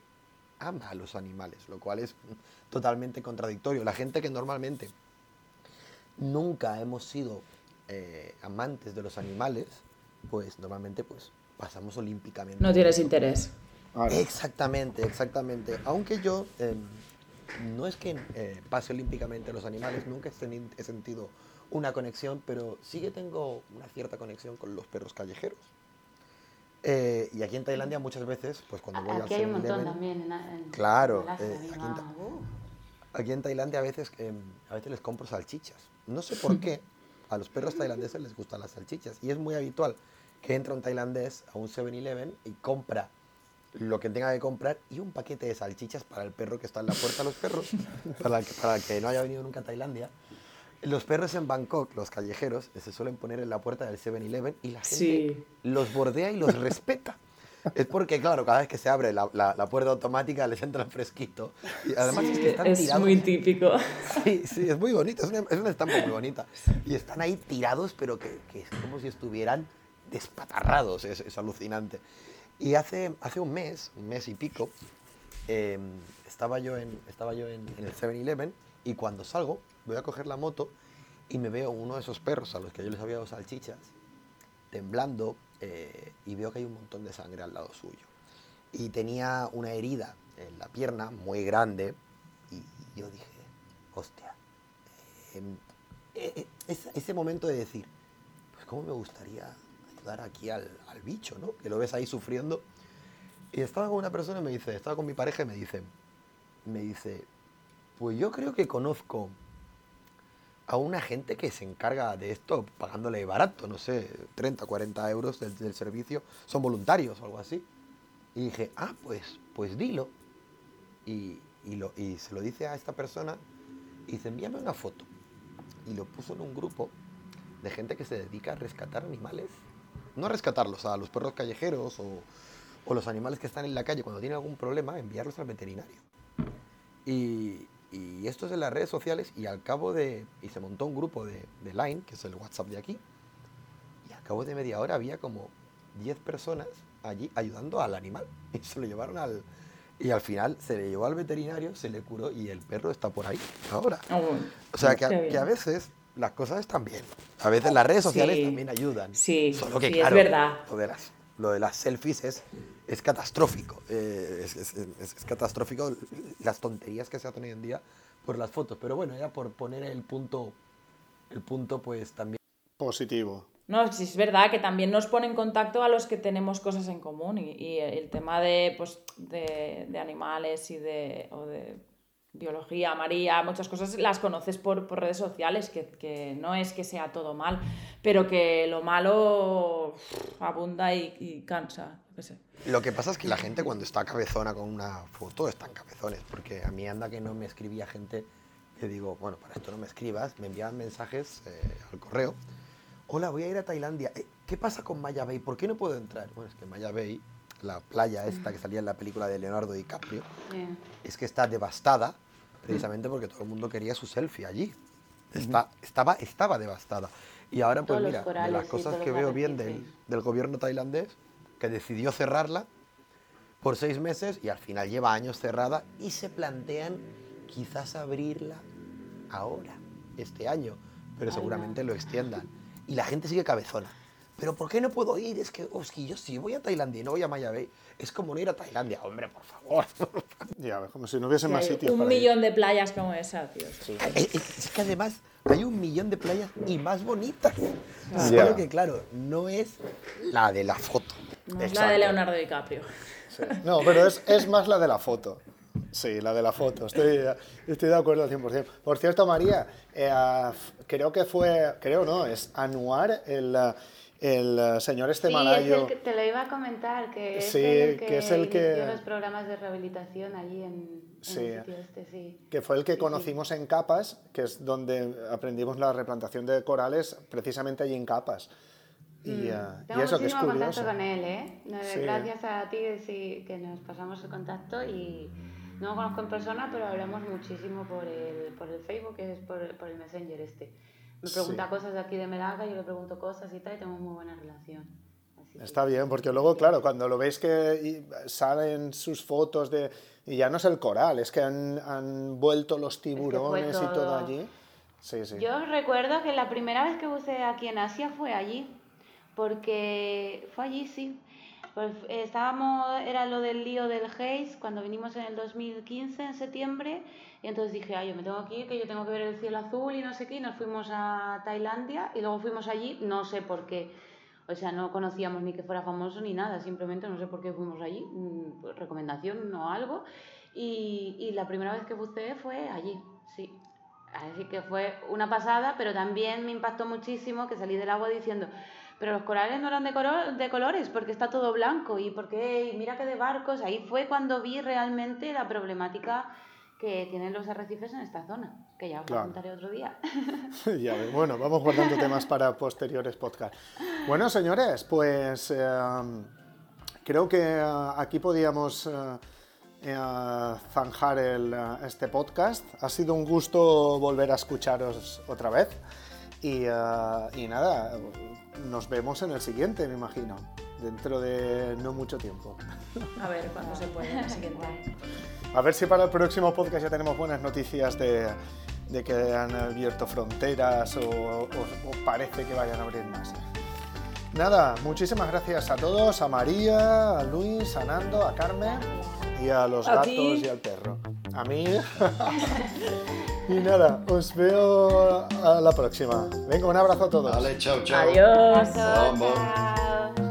ama a los animales, lo cual es totalmente contradictorio. La gente que normalmente nunca hemos sido eh, amantes de los animales, pues normalmente pues pasamos olímpicamente. No tienes interés. Exactamente, exactamente. Aunque yo eh, no es que eh, pase olímpicamente a los animales, nunca he, sentido una conexión, pero sí que tengo una cierta conexión con los perros callejeros. Eh, y aquí en Tailandia muchas veces, pues cuando voy al Aquí hay un montón 7-Eleven, también. En, en Claro, eh, en. Aquí en Tailandia a veces, em, a veces les compro salchichas. No sé por qué a los perros tailandeses les gustan las salchichas. Y es muy habitual que entra un tailandés a un 7-Eleven y compra lo que tenga que comprar y un paquete de salchichas para el perro que está en la puerta de los perros, para el que, para el que no haya venido nunca a Tailandia. Los perros en Bangkok, los callejeros, se suelen poner en la puerta del 7-Eleven y la gente Sí. los bordea y los respeta. Es porque, claro, cada vez que se abre la, la- la puerta automática les entra fresquito. Y además es que están Es tirados. muy típico. Sí, sí, es muy bonito, es una, es una estampa muy bonita. Y están ahí tirados, pero que, que es como si estuvieran despatarrados, es, es alucinante. Y hace, hace un mes, un mes y pico, eh, estaba yo en, estaba yo en, el 7-Eleven y cuando salgo voy a coger la moto y me veo uno de esos perros a los que yo les había dado salchichas, temblando eh, y veo que hay un montón de sangre al lado suyo. Y tenía una herida en la pierna muy grande y yo dije, hostia, em, eh, ese momento de decir, pues cómo me gustaría ayudar aquí al, al bicho, ¿no? Que lo ves ahí sufriendo. Y estaba con una persona y me dice, estaba con mi pareja y me dice, me dice, pues yo creo que conozco a una gente que se encarga de esto pagándole barato, no sé, 30, 40 euros del, del servicio, son voluntarios o algo así. Y dije, ah, pues, pues dilo. Y, y, lo, y se lo dice a esta persona y dice, envíame una foto. Y lo puso en un grupo de gente que se dedica a rescatar animales. No a rescatarlos, a los perros callejeros o, o los animales que están en la calle cuando tienen algún problema, enviarlos al veterinario. Y, y esto es en las redes sociales y al cabo de... Y se montó un grupo de, de Line, que es el WhatsApp de aquí, y al cabo de media hora había como 10 personas allí ayudando al animal. Y se lo llevaron al... Y al final se le llevó al veterinario, se le curó y el perro está por ahí ahora. Oh, O sea, que a veces las cosas están bien. A veces las redes sociales Sí. también ayudan. Sí, Solo que, sí, es claro, verdad. lo de las, lo de las selfies es, es catastrófico. eh, es, es- es- es catastrófico las tonterías que se hacen hoy en día por las fotos. Pero bueno, ya por poner el punto, el punto pues también. Positivo. No, sí es verdad que también nos pone en contacto a los que tenemos cosas en común y, y el tema de, pues, de, de animales y de, o de biología, María, muchas cosas las conoces por, por redes sociales, que, que no es que sea todo mal, pero que lo malo abunda y, y cansa. Lo que pasa es que la gente cuando está cabezona con una foto están cabezones, porque a mí anda que no me escribía gente que digo, bueno, para esto no me escribas, me enviaban mensajes eh, al correo. Hola, voy a ir a Tailandia. Eh, ¿Qué pasa con Maya Bay? ¿Por qué no puedo entrar? Bueno, es que Maya Bay, la playa esta que salía en la película de Leonardo DiCaprio, Bien. es que está devastada precisamente porque todo el mundo quería su selfie allí. Está, estaba, estaba devastada. Y ahora, pues mira, de las cosas que veo bien del, del gobierno tailandés, que decidió cerrarla por seis meses y al final lleva años cerrada y se plantean quizás abrirla ahora, este año, pero seguramente lo extiendan. Y la gente sigue cabezona. ¿Pero por qué no puedo ir? Es que, oh, es que yo si voy a Tailandia y no voy a Maya Bay, es como no ir a Tailandia. Hombre, por favor. Ya, como si no hubiese más sitios un para ir. millón de playas como esa, tío. Es, es- es que además hay un millón de playas y más bonitas. Solo que, claro, no es la de la foto. No es la de Leonardo DiCaprio. Sí. No, pero es, es más la de la foto. Sí, la de la foto. Estoy, estoy de acuerdo al 100%. Por cierto, María, eh, creo que fue, creo no, es Anuar, el, eh, el eh, señor este Sí, es malayo. el que te lo iba a comentar, que es Sí, el que, que es el que- los programas de rehabilitación allí en, en Sí. el sitio este, sí. que fue el que conocimos en Capas, que es donde aprendimos la replantación de corales, precisamente allí en Capas. Y, Mm. y Tengo eso que es muchísimo contacto curioso. con él, ¿eh? Gracias a ti que nos pasamos el contacto y no lo conozco en persona, pero hablamos muchísimo por el, por el Facebook, que es por, por el Messenger este. Me pregunta Sí. cosas de aquí de Melaga, yo le pregunto cosas y tal, y tenemos muy buena relación. Así que- Está bien, porque luego, claro, cuando lo veis que y- salen sus fotos de... Y ya no es el coral, es que han, han vuelto los tiburones y todo todo. allí. Sí, sí. Yo recuerdo que la primera vez que buceé aquí en Asia fue allí, porque fue allí, sí. Pues eh, estábamos, era lo del lío del Haze, cuando vinimos en el 2015, en septiembre, y entonces dije, ay, yo me tengo que ir, que yo tengo que ver el cielo azul y no sé qué, y nos fuimos a Tailandia, y luego fuimos allí, no sé por qué, o sea, no conocíamos ni que fuera famoso ni nada, simplemente no sé por qué fuimos allí, mm, recomendación o algo, y, y la primera vez que buceé fue allí, sí. Así que fue una pasada, pero también me impactó muchísimo que salí del agua diciendo, pero los corales no eran de, coro- de colores porque está todo blanco y porque mira que de barcos. Ahí fue cuando vi realmente la problemática que tienen los arrecifes en esta zona, que ya os Claro. lo contaré otro día. Ya bueno, vamos guardando temas para posteriores podcasts. Bueno, señores, pues eh, creo que eh, aquí podíamos eh, eh, zanjar el, este podcast. Ha sido un gusto volver a escucharos otra vez. Y, eh, y nada, nos vemos en el siguiente, me imagino, dentro de no mucho tiempo. A ver cuándo se puede siguiente. A ver si para el próximo podcast ya tenemos buenas noticias de, de que han abierto fronteras o, o- o parece que vayan a abrir más. Nada, muchísimas gracias a todos, a María, a Luis, a Nando, a Carmen y a los A gatos ti. y al perro. A mí. y nada, os veo a la próxima. Venga, un abrazo a todos. Vale, chao, chao. Adiós. Chao.